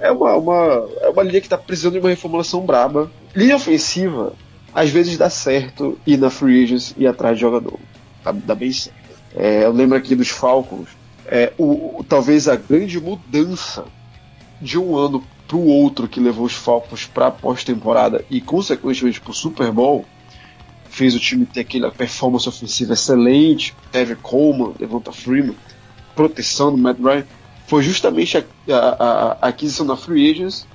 É uma, uma, é uma linha que está precisando de uma reformulação braba. Linha ofensiva, às vezes dá certo ir na free agents e atrás de jogador. Dá, dá bem certo. É, eu lembro aqui dos Falcons, é, o, o, talvez a grande mudança de um ano para o outro que levou os Falcons para a pós-temporada e consequentemente para o Super Bowl fez o time ter aquela performance ofensiva excelente, Tevin Coleman, Devonta Freeman, proteção do Matt Ryan, foi justamente a, a, a aquisição da Free Agents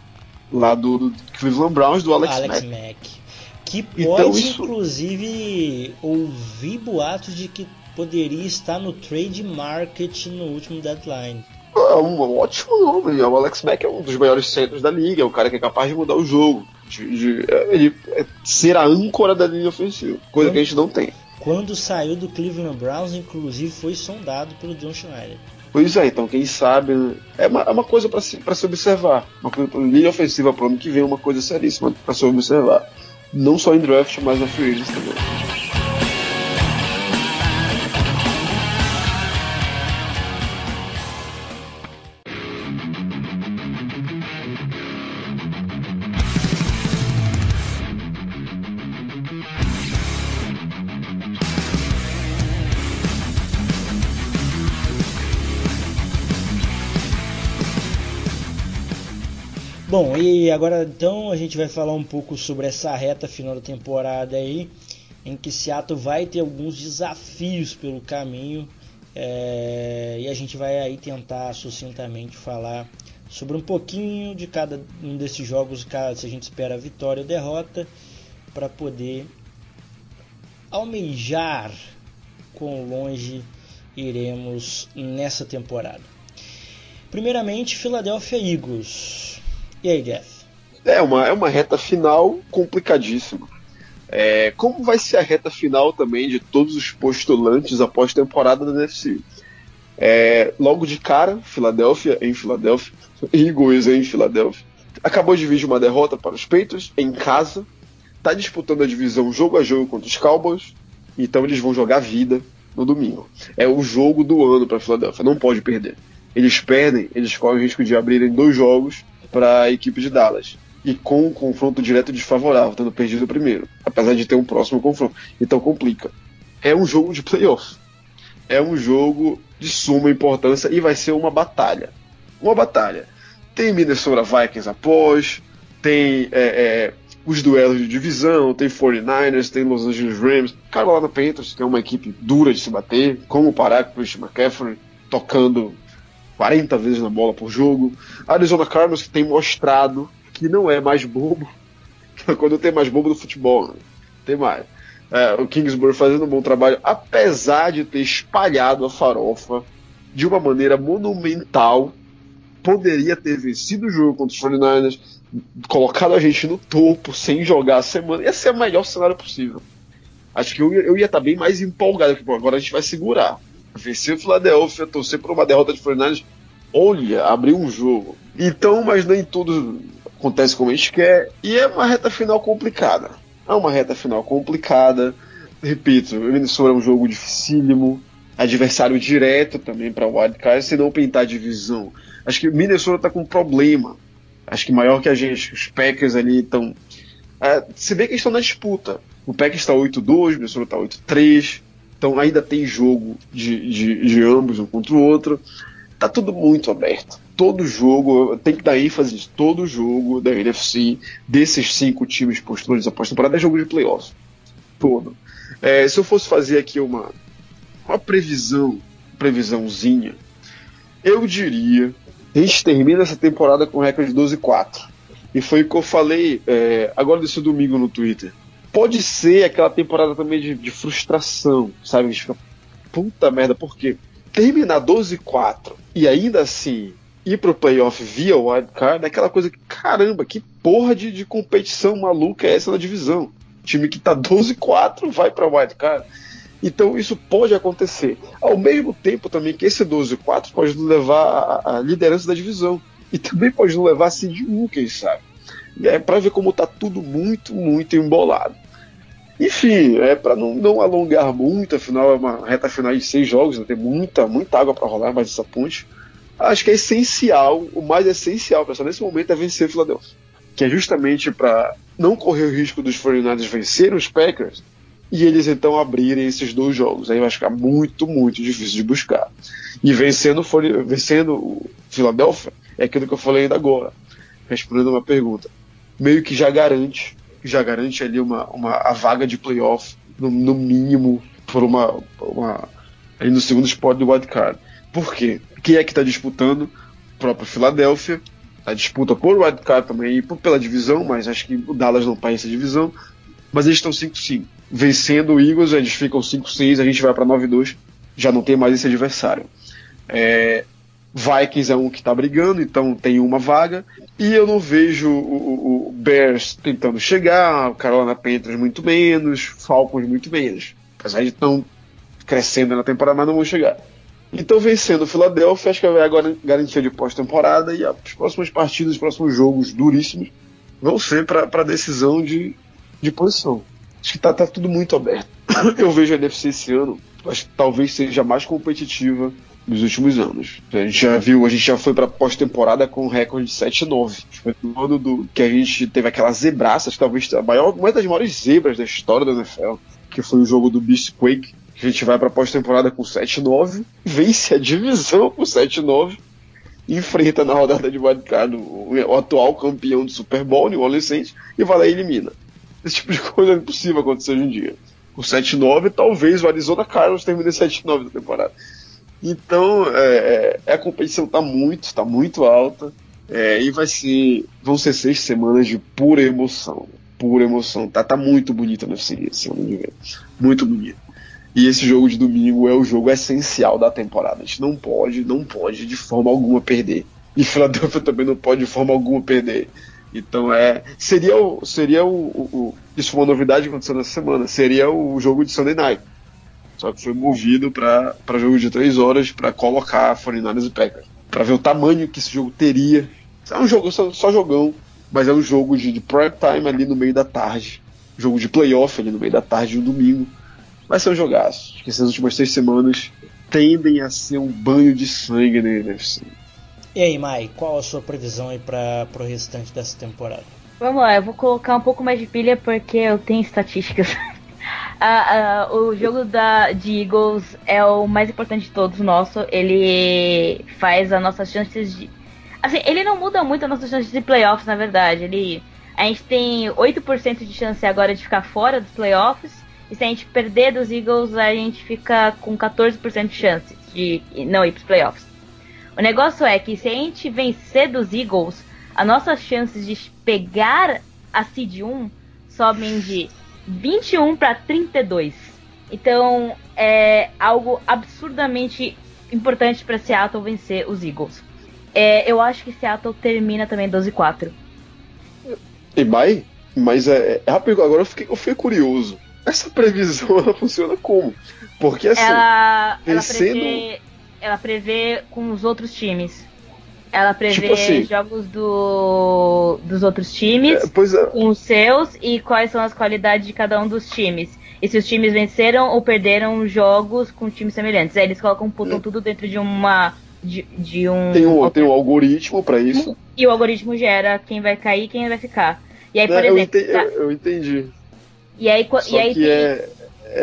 lá do, do, Cleveland Browns do Alex, Alex Mack. Mack. Que então pode, então, isso... inclusive, ouvir boatos de que poderia estar no trade market no último deadline. É um ótimo nome. O Alex Mack é um dos maiores centros da liga, é o cara que é capaz de mudar o jogo. De, de, é, ele é ser a âncora da linha ofensiva, coisa quando, que a gente não tem. Quando saiu do Cleveland Browns, inclusive, foi sondado pelo John Schneider. Pois é, então quem sabe. É uma, é uma coisa para se, se observar. Uma coisa, linha ofensiva para o ano que vem é uma coisa seríssima para se observar. Não só em draft, mas na free agents também. Bom, e agora então a gente vai falar um pouco sobre essa reta final da temporada aí, em que Seattle vai ter alguns desafios pelo caminho é, e a gente vai aí tentar sucintamente falar sobre um pouquinho de cada um desses jogos, se a gente espera vitória ou derrota, para poder almejar quão longe iremos nessa temporada. Primeiramente, Philadelphia Eagles. E aí, Jeff? É uma, é uma reta final complicadíssima. É, como vai ser a reta final também de todos os postulantes após temporada da NFC? É, logo de cara, Filadélfia em Filadélfia, <laughs> Eagles em Filadélfia. Acabou de vir de uma derrota para os Peitos em casa. Está disputando a divisão jogo a jogo contra os Cowboys. Então eles vão jogar vida no domingo. É o jogo do ano para a Filadélfia, não pode perder. Eles perdem, eles correm o risco de abrirem dois jogos para a equipe de Dallas. E com um confronto direto desfavorável, tendo perdido o primeiro, apesar de ter um próximo confronto. Então complica. É um jogo de playoff. É um jogo de suma importância e vai ser uma batalha. Uma batalha. Tem Minnesota Vikings após, tem é, é, os duelos de divisão, tem 49ers, tem Los Angeles Rams, Carolina Panthers, que é uma equipe dura de se bater, como parar com o Christian McCaffrey tocando 40 vezes na bola por jogo. Arizona Cardinals que tem mostrado que não é mais bobo. <laughs> Quando tem mais bobo do futebol, né? tem mais. É, o Kingsbury fazendo um bom trabalho, apesar de ter espalhado a farofa de uma maneira monumental, poderia ter vencido o jogo contra os 49ers, colocado a gente no topo sem jogar a semana. Ia ser o melhor cenário possível. Acho que eu, eu ia estar bem mais empolgado, porque agora a gente vai segurar vencer o Philadelphia, torcer por uma derrota de Fernandes, olha, abriu um jogo. Então, mas nem tudo acontece como a gente quer. E é uma reta final complicada. É uma reta final complicada. Repito, o Minnesota é um jogo dificílimo. Adversário direto também para o Wildcard, se não pintar divisão. Acho que o Minnesota está com um problema. Acho que maior que a gente. Os Packers ali estão. É, se bem que estão na disputa. O Packers está 8-2, o Minnesota está 8-3. Então ainda tem jogo de, de, de ambos um contra o outro. Tá tudo muito aberto. Todo jogo, tem que dar ênfase de todo jogo da NFC, desses cinco times postulantes após temporada, é jogo de playoffs. Todo. É, se eu fosse fazer aqui uma, uma previsão, previsãozinha, eu diria a gente termina essa temporada com recorde de 12 4. E foi o que eu falei é, agora desse domingo no Twitter. Pode ser aquela temporada também de, de frustração, sabe? Fica, puta merda, por quê? Terminar 12-4 e ainda assim ir pro playoff via wildcard é aquela coisa que, caramba, que porra de, de competição maluca é essa na divisão? time que tá 12-4 vai pra wildcard. Então isso pode acontecer. Ao mesmo tempo também que esse 12-4 pode levar à liderança da divisão. E também pode levar a seed 1, quem sabe. É para ver como tá tudo muito, muito embolado. Enfim, é para não, não alongar muito, afinal é uma reta final de seis jogos, né? tem muita, muita água para rolar mais essa ponte. Acho que é essencial, o mais essencial para nesse momento é vencer o Philadelphia. Que é justamente para não correr o risco dos 49ers vencer os Packers e eles então abrirem esses dois jogos. Aí vai ficar muito, muito difícil de buscar. E vencendo, vencendo o Philadelphia, é aquilo que eu falei ainda agora, respondendo uma pergunta. Meio que já garante, já garante ali uma, uma a vaga de playoff, no, no mínimo, por uma, uma aí no segundo spot do wildcard. Por quê? Quem é que está disputando? O próprio Philadelphia. A disputa por wildcard também, e pela divisão, mas acho que o Dallas não está essa divisão. Mas eles estão 5-5 vencendo o Eagles, eles ficam 5-6, a gente vai para 9-2, já não tem mais esse adversário. É, Vikings é um que está brigando, então tem uma vaga. E eu não vejo o, o, Bears tentando chegar, o Carolina Panthers muito menos, Falcons muito menos. Apesar de estão crescendo na temporada, mas não vão chegar. Então, vencendo o Philadelphia, acho que vai agora garantia de pós-temporada e as próximas partidas, os próximos jogos duríssimos vão ser para decisão de, de posição. Acho que tá, tá tudo muito aberto. <coughs> Eu vejo a NFC esse ano, acho que talvez seja mais competitiva dos últimos anos. A gente já viu, a gente já foi para pós-temporada com um recorde de 7-9. Foi no ano do, que a gente teve aquelas zebraças, talvez a maior, uma das maiores zebras da história da NFL, que foi o jogo do Beast Quake. A gente vai para pós-temporada com 7-9, vence a divisão com 7-9, enfrenta na rodada de wildcard o, atual campeão do Super Bowl, New Orleans Saints, e vai lá e elimina. Esse tipo de coisa é impossível acontecer hoje em dia. Com 7-9, talvez o Arizona Cardinals termine 7-9 da temporada. Então, é, é, a competição está muito, está muito alta. É, e vai ser. Vão ser seis semanas de pura emoção. Pura emoção. Tá, tá muito bonita na UFC esse ano de ver. Muito bonito. E esse jogo de domingo é o jogo essencial da temporada. A gente não pode, não pode de forma alguma perder. E Philadelphia também não pode de forma alguma perder. Então é. Seria o. Seria o, o, o, Isso foi uma novidade que aconteceu nessa semana. Seria o jogo de Sunday Night. Só que foi movido para jogo de 3 horas para colocar 49ers e Packers. Para ver o tamanho que esse jogo teria. É um jogo, só, só jogão, mas é um jogo de, de prime time ali no meio da tarde. Jogo de playoff ali no meio da tarde no domingo. Vai ser um jogaço. Acho que essas últimas três semanas tendem a ser um banho de sangue na NFC. E aí, Mai, qual a sua previsão aí para o restante dessa temporada? Vamos lá, eu vou colocar um pouco mais de pilha porque eu tenho estatísticas. <laughs> ah, ah, o jogo da, de Eagles é o mais importante de todos nosso. Ele faz as nossas chances de. Assim, ele não muda muito as nossas chances de playoffs, na verdade. Ele, a gente tem 8% de chance agora de ficar fora dos playoffs. E se a gente perder dos Eagles, a gente fica com 14% de chance de não ir para os playoffs. O negócio é que se a gente vencer dos Eagles, as nossas chances de pegar a Seed 1 sobem de 21 para 32. Então é algo absurdamente importante para Seattle vencer os Eagles. É, eu acho que Seattle termina também 12-4. E vai? Mas é, é rápido, agora eu fiquei, eu fiquei curioso. Essa previsão <laughs> ela funciona como? Porque assim, ela, vencendo... ela prevê ela prevê com os outros times. Ela prevê Tipo assim. jogos do, dos outros times É, é. com os seus e quais são as qualidades de cada um dos times. E se os times venceram ou perderam jogos com times semelhantes. Aí eles colocam putam Hum. tudo dentro de uma. De, de um. Tem um, tem um algoritmo pra isso. E o algoritmo gera quem vai cair e quem vai ficar. E aí, por Né, eu, exemplo. ente- tá- eu- eu entendi. E aí, Só e aí que tem- é,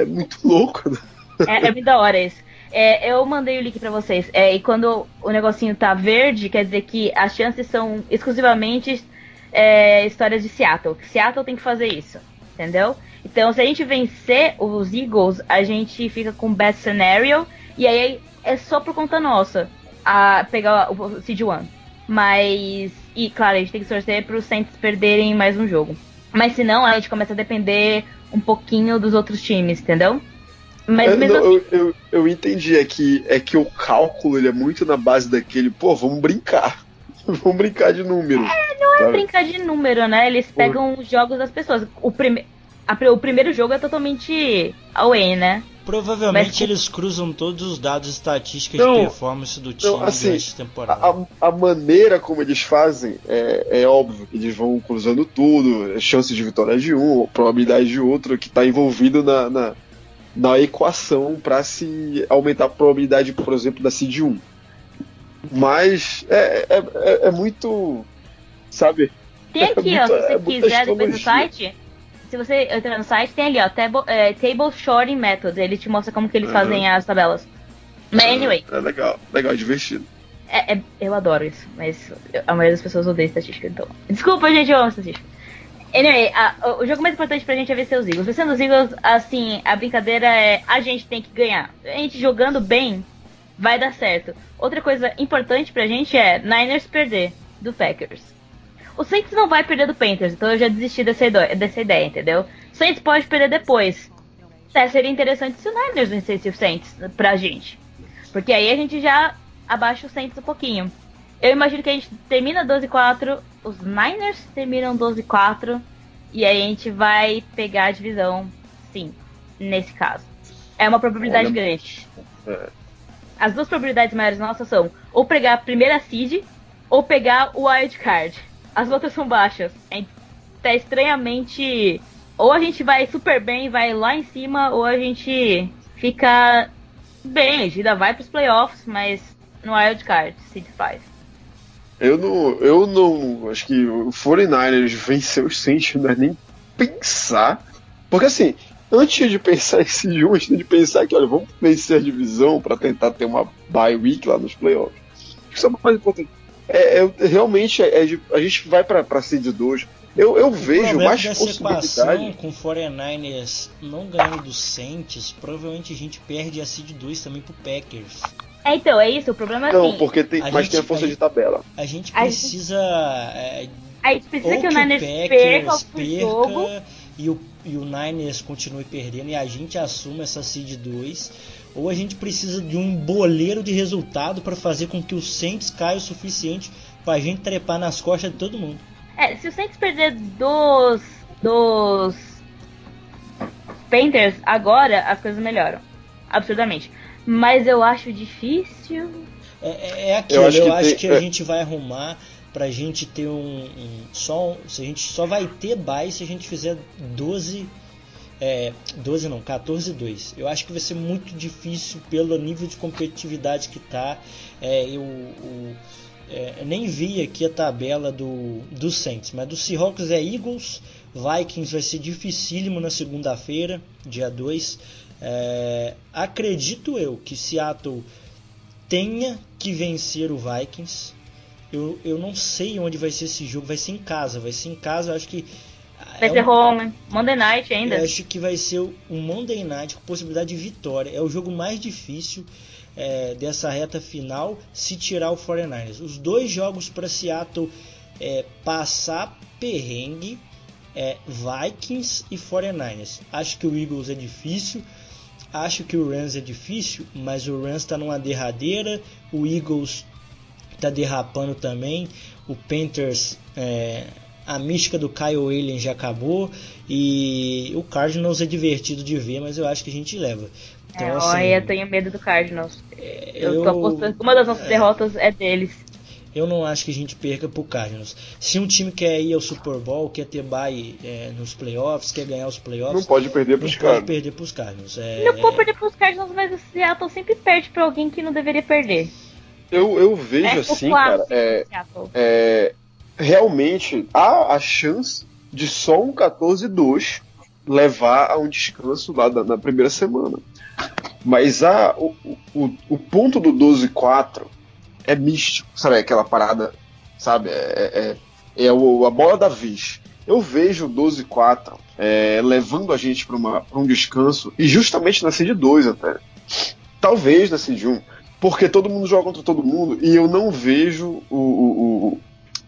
é muito <laughs> louco. né? É, é muito da hora isso. É, eu mandei o link pra vocês. É, e quando o negocinho tá verde, quer dizer que as chances são exclusivamente é, histórias de Seattle. Seattle tem que fazer isso. Entendeu? Então, se a gente vencer os Eagles, a gente fica com best scenario. E aí é só por conta nossa a pegar o Seed One. Mas. E claro, a gente tem que torcer para os Saints perderem mais um jogo. Mas se não, a gente começa a depender um pouquinho dos outros times, entendeu? Mas É, mesmo não, assim, eu, eu, eu entendi, é que, é que o cálculo ele é muito na base daquele, pô, vamos brincar. <laughs> vamos brincar de número. não é brincar de número, né? Eles pegam os jogos das pessoas. O, prime... a- o primeiro jogo é totalmente away, né? Provavelmente Mas- eles cruzam todos os dados estatísticos Não, de performance do time assim, durante a temporada. A, a maneira como eles fazem é, é óbvio que eles vão cruzando tudo, é chance de vitória de um, probabilidade de outro, que está envolvido na, na, na equação para se aumentar a probabilidade, por exemplo, da seed 1. Mas é, é, é, é muito. Sabe? Tem aqui, É ó, se você é quiser depois no site. Se você entrar no site, tem ali, ó, table, é, table Shorting Method. Ele te mostra como que eles Uhum. fazem as tabelas. Mas anyway, É legal, legal, é divertido. é- é- eu adoro isso, mas a maioria das pessoas odeia estatística, então. Desculpa, gente, eu amo estatística. Anyway, a- o- jogo mais importante pra gente é vencer os Eagles. Vencendo os Eagles, assim, a brincadeira é a gente tem que ganhar. A gente jogando bem, vai dar certo. Outra coisa importante pra gente é Niners perder do Packers. O Saints não vai perder do Panthers, então eu já desisti dessa ideia, dessa ideia entendeu? O Saints pode perder depois. Até seria interessante se o Niners vencesse o Saints pra gente. Porque aí a gente já abaixa o Saints um pouquinho. Eu imagino que a gente termina 12-4, os Niners terminam 12-4, e aí a gente vai pegar a divisão, sim, nesse caso. É uma probabilidade Olha- grande. É. As duas probabilidades maiores nossas são ou pegar a primeira seed ou pegar o wild card. As outras são baixas. É tá estranhamente. Ou a gente vai super bem, vai lá em cima, ou a gente fica bem, a gente ainda vai pros playoffs, mas no wild card, seed 5. Eu não, eu não. Acho que o 49ers vencer os Saints não é nem pensar. Porque assim, antes de pensar <laughs> em si, antes de pensar que, olha, vamos vencer a divisão para tentar ter uma bye week lá nos playoffs. Isso é uma coisa importante. É, é- realmente, é, de- a gente vai pra, pra seed 2. Eu, eu vejo mais dessa equação possibilidade. com o 49ers não ganhando do Saints, provavelmente a gente perde a seed 2 também pro Packers. É, então, é isso, o problema é Não, assim. porque tem, a mas gente- tem a força a de tabela. A gente A precisa é, A gente precisa ou que o Niners perca Packers o perca jogo. e o, e o Niners continue perdendo e a gente assuma essa seed 2, ou a gente precisa de um boleiro de resultado para fazer com que o Saints caia o suficiente pra gente trepar nas costas de todo mundo. É, se o Saints perder dos. dos. Panthers agora, as coisas melhoram. Absurdamente. Mas eu acho difícil. É, é- é aquilo, eu acho acho que que, tem- a é. gente vai arrumar pra gente ter um, um- só um- se a gente só vai ter bye se a gente fizer 12 é, 12 não, 14 2. Eu acho que vai ser muito difícil pelo nível de competitividade que tá. É, eu, é, eu nem vi aqui a tabela do, do Saints, mas do Seahawks é Eagles, Vikings vai ser dificílimo na segunda-feira, dia 2. É, acredito eu que Seattle tenha que vencer o Vikings. Eu, eu não sei onde vai ser esse jogo, vai ser em casa, vai ser em casa, eu acho que Vai é ser um- home, Monday Night ainda. eu acho que vai ser um Monday Night com possibilidade de vitória. É o jogo mais difícil é, dessa reta final se tirar o 49ers. Os dois jogos para Seattle é, passar perrengue é Vikings e 49ers. Acho que o Eagles é difícil. Acho que o Rams é difícil, mas o Rams está numa derradeira. O Eagles tá derrapando também. O Panthers, é, a mística do Kyle Allen já acabou. E o Cardinals é divertido de ver, mas eu acho que a gente leva. Então, É, assim, eu tenho medo do Cardinals. Eu, eu- tô apostando. Uma das nossas é. derrotas é deles. Eu não acho que a gente perca pro Cardinals. Se um time quer ir ao Super Bowl, quer ter bye é, nos playoffs, quer ganhar os playoffs, não pode perder pros não Cardinals. pode perder pros Cardinals. É, Não pode perder pros Cardinals, mas o Seattle sempre perde pra alguém que não deveria perder. Eu, eu vejo É assim, cara, é, é, realmente há a chance de só um 14-2 levar a um descanso lá da- na primeira semana. Mas a, o, o, o ponto do 12-4 é místico, sabe? Aquela parada, sabe? É, é, é o- a bola da vez. Eu vejo o 12-4 é, levando a gente para um descanso, e justamente na seed 2 até. Talvez na seed 1, porque todo mundo joga contra todo mundo, e eu não vejo o, o- o-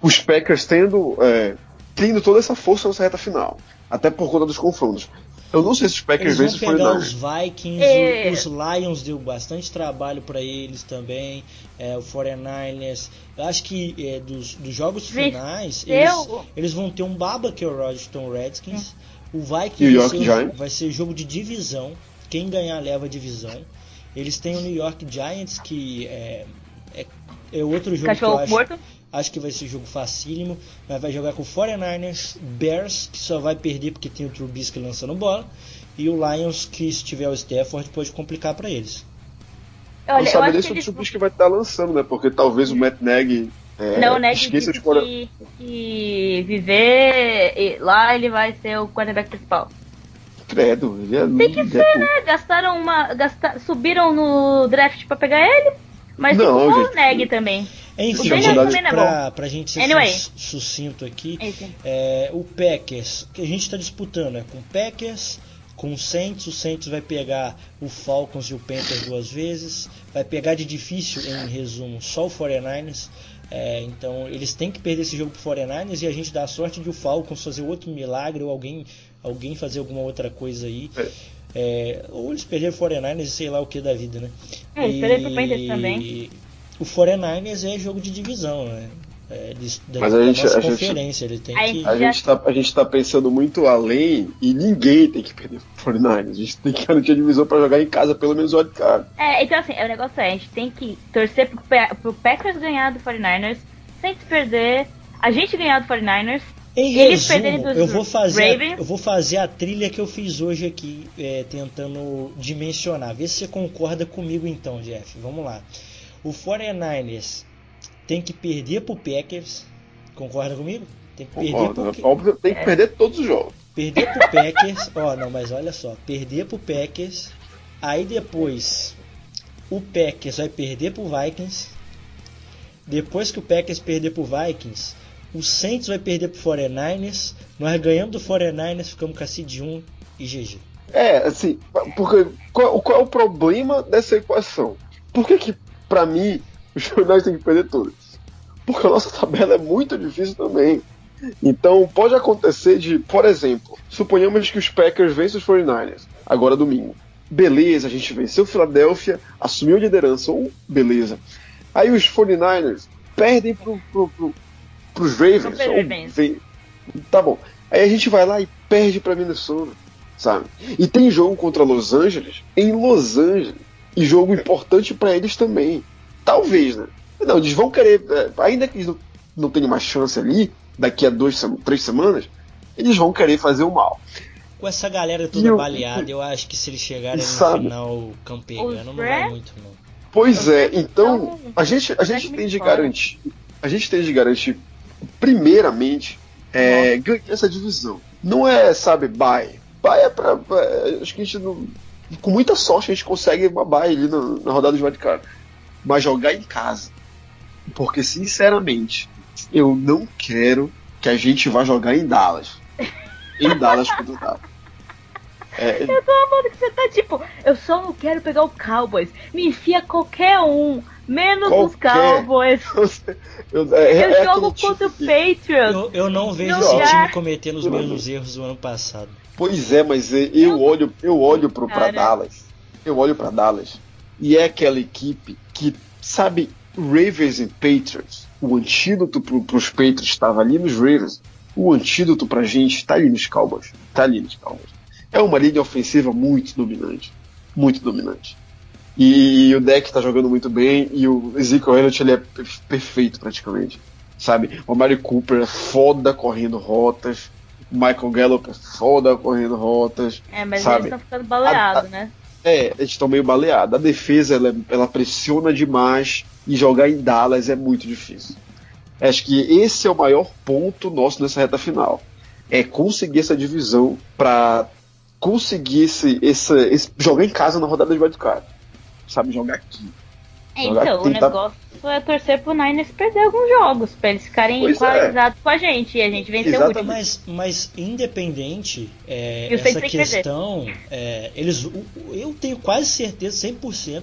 os Packers tendo, é, tendo toda essa força nessa reta final. Até por conta dos confrontos. Eu não sei se os Packers Eles vão pegar 49ers. os Vikings, É. os Lions deu bastante trabalho para eles também, é, o 49ers. Eu acho que é, dos, dos jogos finais, eles, eles vão ter um baba que é o Washington Redskins. O Vikings vai York ser, vai ser jogo de divisão. Quem ganhar leva a divisão. Eles têm o New York Giants, que é, é, é outro jogo que eu Cachorro acho, morto. Acho que vai ser jogo facílimo, mas vai jogar com o 49ers, Bears, que só vai perder porque tem o Trubisky lançando bola, e o Lions, que se tiver o Stafford, pode complicar para eles. Não Olha, eu sabe acho nem que se o eles... Trubisky vai estar lançando, né? Porque talvez o Matt Nagy é, Não, né? esqueça de que, que viver e lá ele vai ser o quarterback principal. Credo, ele é Tem que ser, é- né? Gastaram uma. Gasta, subiram no draft pra pegar ele, mas Não, pôr gente. o Neg também. Enfim, é pra, pra gente ser Anyway. sucinto aqui, Esse. é, o Packers, que a gente está disputando é com o Packers, com o Saints, o Saints vai pegar o Falcons e o Panthers duas vezes, vai pegar de difícil, em resumo, só o 49ers, é, então eles têm que perder esse jogo pro 49ers e a gente dá a sorte de o Falcons fazer outro milagre ou alguém, alguém fazer alguma outra coisa aí. É. É, ou eles perderam o 49ers e sei lá o que da vida, né? É, eles perderam pro Panthers também. O 49ers é jogo de divisão, né? É, eles, Mas a gente- a gente- conferência, ele tem Aí- que... A gente, tá, a gente tá pensando muito além e ninguém tem que perder pro 49ers. A gente tem que garantir a divisão pra jogar em casa, pelo menos o cara. É, então assim, o negócio é, a gente tem que torcer pro, pro Packers ganhar do 49ers, sem se perder, a gente ganhar do 49ers. Em Eles resumo, perderem dos eu vou fazer, Ravens. eu vou fazer a trilha que eu fiz hoje aqui, é, tentando dimensionar. Vê se você concorda comigo então, Jeff. Vamos lá. O 49ers tem que perder pro Packers. Concorda comigo? Tem que perder Concordo, pro, né? Óbvio, tem que perder todos os jogos. perder pro Packers. <laughs> Ó, não, mas olha só, perder pro Packers. Aí depois o Packers vai perder pro Vikings. Depois que o Packers perder pro Vikings, o Saints vai perder pro 49ers. Nós ganhamos do 49ers, ficamos com a seed 1 e GG. É, assim, porque qual, qual é o problema dessa equação? Por que que, pra mim, os jornais têm que perder todos? Porque a nossa tabela é muito difícil também. Então, pode acontecer de, por exemplo, suponhamos que os Packers vencem os 49ers, agora domingo. Beleza, a gente venceu Filadélfia, assumiu a liderança, ou beleza. Aí os 49ers perdem pro, pro, pro, pros Ravens. Ou vem- Tá bom. Aí a gente vai lá e perde pra Minnesota, sabe? E tem jogo contra Los Angeles em Los Angeles. E jogo importante pra eles também. Talvez, né? Não, eles vão querer, é, ainda que eles não, não tenham uma chance ali, daqui a dois, sem- três semanas, eles vão querer fazer o mal. Com essa galera toda eu- baleada, eu acho que se eles chegarem no Sabe? final campegando, não vai Rams? muito não. Pois é, então a gente, a gente tem de garantir, a gente tem de garantir, primeiramente, é, ganhar essa divisão. Não é, sabe, bye. Bye é pra. é, acho que a gente não. Com muita sorte a gente consegue uma bye ali na, na rodada de wildcard. Mas jogar em casa. Porque, sinceramente, eu não quero que a gente vá jogar em Dallas. Em Dallas contra o Dallas. É, Eu tô amando que você tá tipo, eu só não quero pegar o Cowboys. Me enfia qualquer um, menos os. Cowboys. <laughs> eu, é, Eu é jogo aquele tipo contra o Patriots. Eu, eu não vejo esse time cometendo os mesmos erros do ano passado. Pois é, mas é- eu olho, eu olho pro, pra. Dallas. Eu olho pra Dallas. E é aquela equipe que, sabe, Ravens e Patriots. O antídoto pro, pros Patriots estava ali nos Ravens. O antídoto pra gente tá ali nos Cowboys. Tá ali nos Cowboys. É uma linha ofensiva muito dominante. Muito dominante. E, o deck tá jogando muito bem e o Ezekiel Elliott ele é perfeito praticamente. Sabe? O Mari Cooper é foda correndo rotas. O Michael Gallup é foda correndo rotas. É, mas sabe? eles estão ficando baleados, né? É, eles estão meio baleados. A defesa ela, ela pressiona demais e jogar em Dallas é muito difícil. Acho que esse é o maior ponto nosso nessa reta final. É conseguir essa divisão para conseguir esse, esse, esse, jogar em casa na rodada de wildcard sabe jogar aqui. É, então, o negócio é torcer pro Niners perder alguns jogos, pra eles ficarem pois equalizados é. com a gente e a gente vencer Exatamente. o último. Mas, mas independente, é, essa questão, é, eles, eu tenho quase certeza, 100%,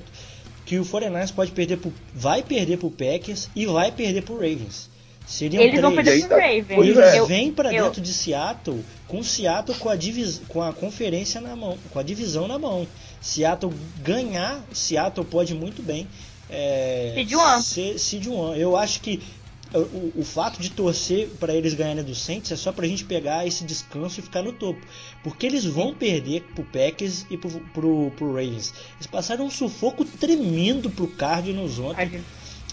que o 49ers pode perder pro, vai perder pro Packers e vai perder pro Ravens. Seriam Eles três. vão perder pro Ravens. Eles é. vêm para dentro de Seattle com Seattle com a, divis, com a conferência na mão, com a divisão na mão. Seattle ganhar, Seattle pode muito bem é, ser Seed One. Eu acho que o, o fato de torcer para eles ganharem do Saints é só pra gente pegar esse descanso e ficar no topo. Porque eles vão perder pro Packers e pro, pro, pro Ravens. Eles passaram um sufoco tremendo pro Cardinals ontem.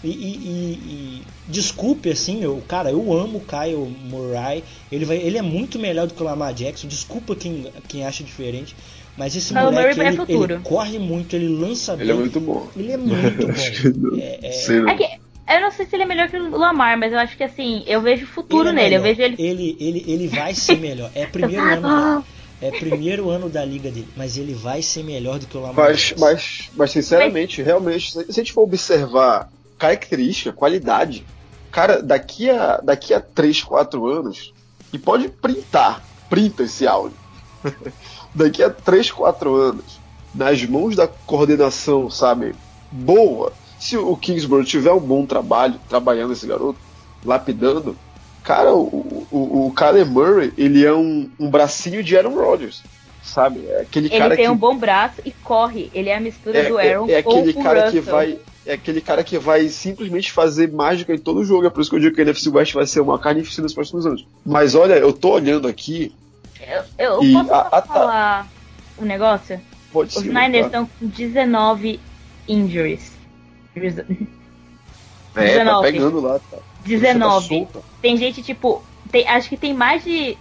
E, e, e, e, desculpe assim, eu, cara, eu amo o Kyle Murray. Ele, vai, ele é muito melhor do que o Lamar Jackson. Desculpa quem, quem acha diferente. Mas esse Kyle moleque, ele, é ele, corre muito, ele lança bem. Ele é muito bom. Ele é muito <laughs> bom. é, é... é que, eu não sei se ele é melhor que o Lamar, mas eu acho que assim, eu vejo futuro é nele. Eu vejo ele... ele. Ele, ele vai ser melhor. É primeiro ano. <laughs> É primeiro ano da liga dele, mas ele vai ser melhor do que o Lamar. Mas, mas, mas sinceramente, mas... realmente, se a gente for observar característica, qualidade. Cara, daqui a, daqui a 3, 4 anos, e pode printar, printa esse áudio. <laughs> daqui a 3, 4 anos, nas mãos da coordenação, sabe, boa, se o Kingsborough tiver um bom trabalho, trabalhando esse garoto, lapidando, cara, o, o, o Kyler Murray, ele é um, um bracinho de Aaron Rodgers sabe? É aquele ele cara tem que... um bom braço e corre. Ele é a mistura é, do Aaron é, é aquele cara Russell. que vai é aquele cara que vai simplesmente fazer mágica em todo o jogo. É por isso que eu digo que a NFC West vai ser uma carnificina nos próximos anos. Mas olha, eu tô olhando aqui. Eu, eu e posso a, a, falar um negócio? Pode Os Niners estão com 19 injuries. É, 19. tá pegando lá, tá. 19. Tá tem gente, tipo. Tem, acho que tem mais de.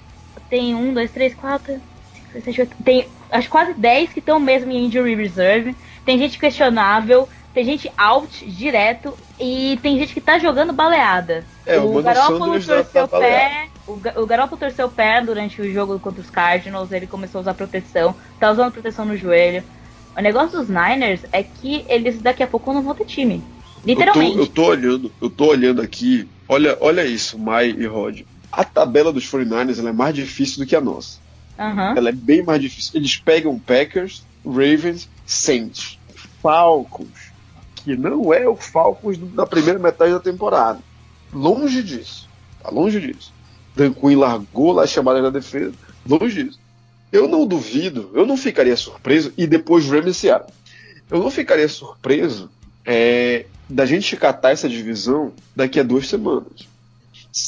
Tem um, dois, três, quatro. Cinco, seis, oito. Tem acho quase 10 que estão mesmo em injury reserve. Tem gente questionável tem gente out direto e tem gente que tá jogando baleada. É, o, o Garoppolo torceu tá o pé. O, o Garoppolo torceu o pé durante o jogo contra os Cardinals, ele começou a usar proteção, tá usando proteção no joelho. O negócio dos Niners é que eles daqui a pouco não vão ter time. Literalmente. Eu tô, eu tô olhando, eu tô olhando aqui. Olha, olha isso, Mai e Rod. A tabela dos 49ers é mais difícil do que a nossa. Uhum. Ela é bem mais difícil. Eles pegam Packers, Ravens, Saints, Falcons, que não é o Falcons da primeira metade da temporada. Longe disso. Tá longe disso. Dan Quinn largou lá as chamadas da defesa. Longe disso. Eu não duvido, eu não ficaria surpreso, e depois Rams Seattle. Eu não ficaria surpreso é, da gente catar essa divisão daqui a duas semanas.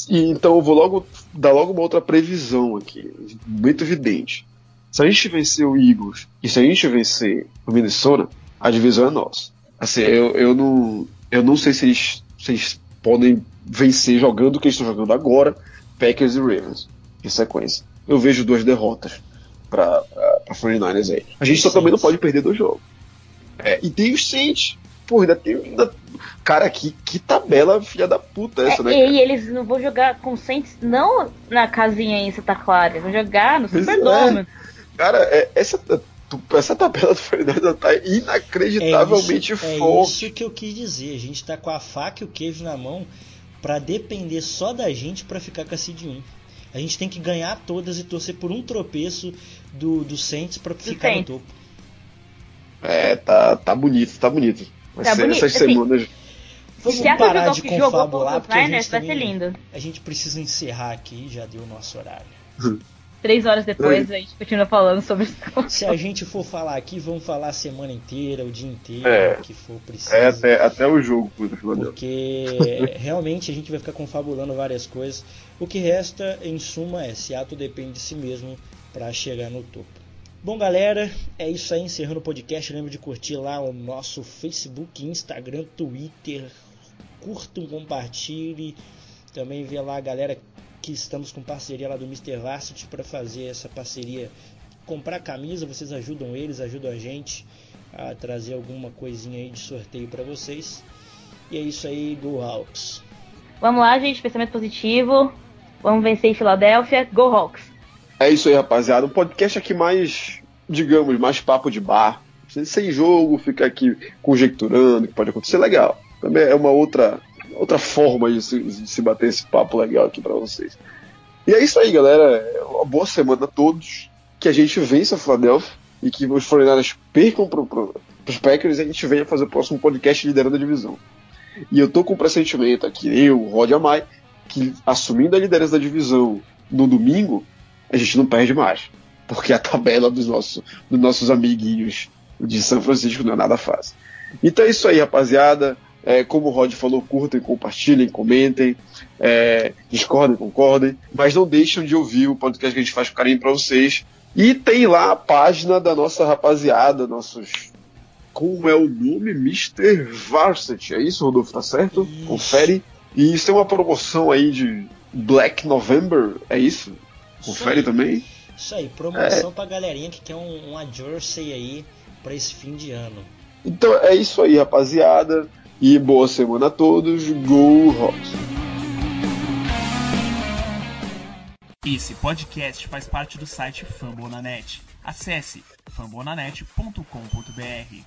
E, então eu vou logo dar logo uma outra previsão aqui, muito evidente. Se a gente vencer o Eagles e se a gente vencer o Minnesota, a divisão é nossa. Assim, eu, eu, não, eu não sei se eles, se eles podem vencer jogando o que eles estão jogando agora, Packers e Ravens, em sequência. Eu vejo duas derrotas para 49ers aí. A gente só também não pode perder dois jogos. É, e tem os Saints. Pô, ainda tem. Ainda... Cara, que, que tabela filha da puta essa, é, né? E eles não vão jogar com Saints não na casinha em Santa Clara, vão jogar no Superdome. É. Cara, é, essa essa tabela do Fernando tá inacreditavelmente é isso, forte. É isso que eu quis dizer. A gente tá com a faca e o queijo na mão para depender só da gente para ficar com a Cid 1. A gente tem que ganhar todas e torcer por um tropeço do, do Saints para ficar Saints. no topo. É, tá, tá bonito, tá bonito. Vai tá ser bonito. essas assim, semanas. Vamos parar de confabular porque a gente, também, a gente precisa encerrar aqui, já deu o nosso horário. <laughs> Três horas depois a gente continua falando sobre isso. Se a gente for falar aqui, vamos falar a semana inteira, o dia inteiro, é, que for preciso. É até, até o jogo, Porque <laughs> realmente a gente vai ficar confabulando várias coisas. O que resta, em suma, é Seattle depende de si mesmo para chegar no topo. Bom, galera, é isso aí. Encerrando o podcast. Lembra de curtir lá o nosso Facebook, Instagram, Twitter. Curtam, compartilhe. Também vê lá a galera que estamos com parceria lá do Mr. Varsity para fazer essa parceria. Comprar camisa, vocês ajudam eles, ajudam a gente a trazer alguma coisinha aí de sorteio para vocês. E é isso aí, Go Hawks. Vamos lá, gente, pensamento positivo. Vamos vencer em Filadélfia. Go Hawks. É isso aí, rapaziada. Um podcast aqui mais, digamos, mais papo de bar. Sem jogo, ficar aqui conjecturando o que pode acontecer. Legal. Também é uma outra, outra forma de se, de se bater esse papo legal aqui para vocês. E é isso aí, galera. Uma boa semana a todos. Que a gente vença a Filadélfia e que os 49 percam para pro, os Packers e a gente venha fazer o próximo podcast liderando a divisão. E eu tô com o pressentimento aqui, eu, Rod Amai, que assumindo a liderança da divisão no domingo, a gente não perde mais. Porque a tabela dos nossos, dos nossos amiguinhos de São Francisco não é nada fácil. Então é isso aí, rapaziada. É, como o Rod falou, curtem, compartilhem, comentem, é, discordem, concordem, mas não deixem de ouvir o podcast que a gente faz com carinho para vocês. E tem lá a página da nossa rapaziada, nossos como é o nome? Mr. Varsity. É isso, Rodolfo? Tá certo? Isso. Confere. E isso tem uma promoção aí de Black November. É isso? Confere isso também? Isso aí, promoção é. pra galerinha que quer um, uma jersey aí pra esse fim de ano. Então é isso aí, rapaziada. E boa semana a todos. Go Hawks! Esse podcast faz parte do site Fambonanet. Acesse fambonanet.com.br.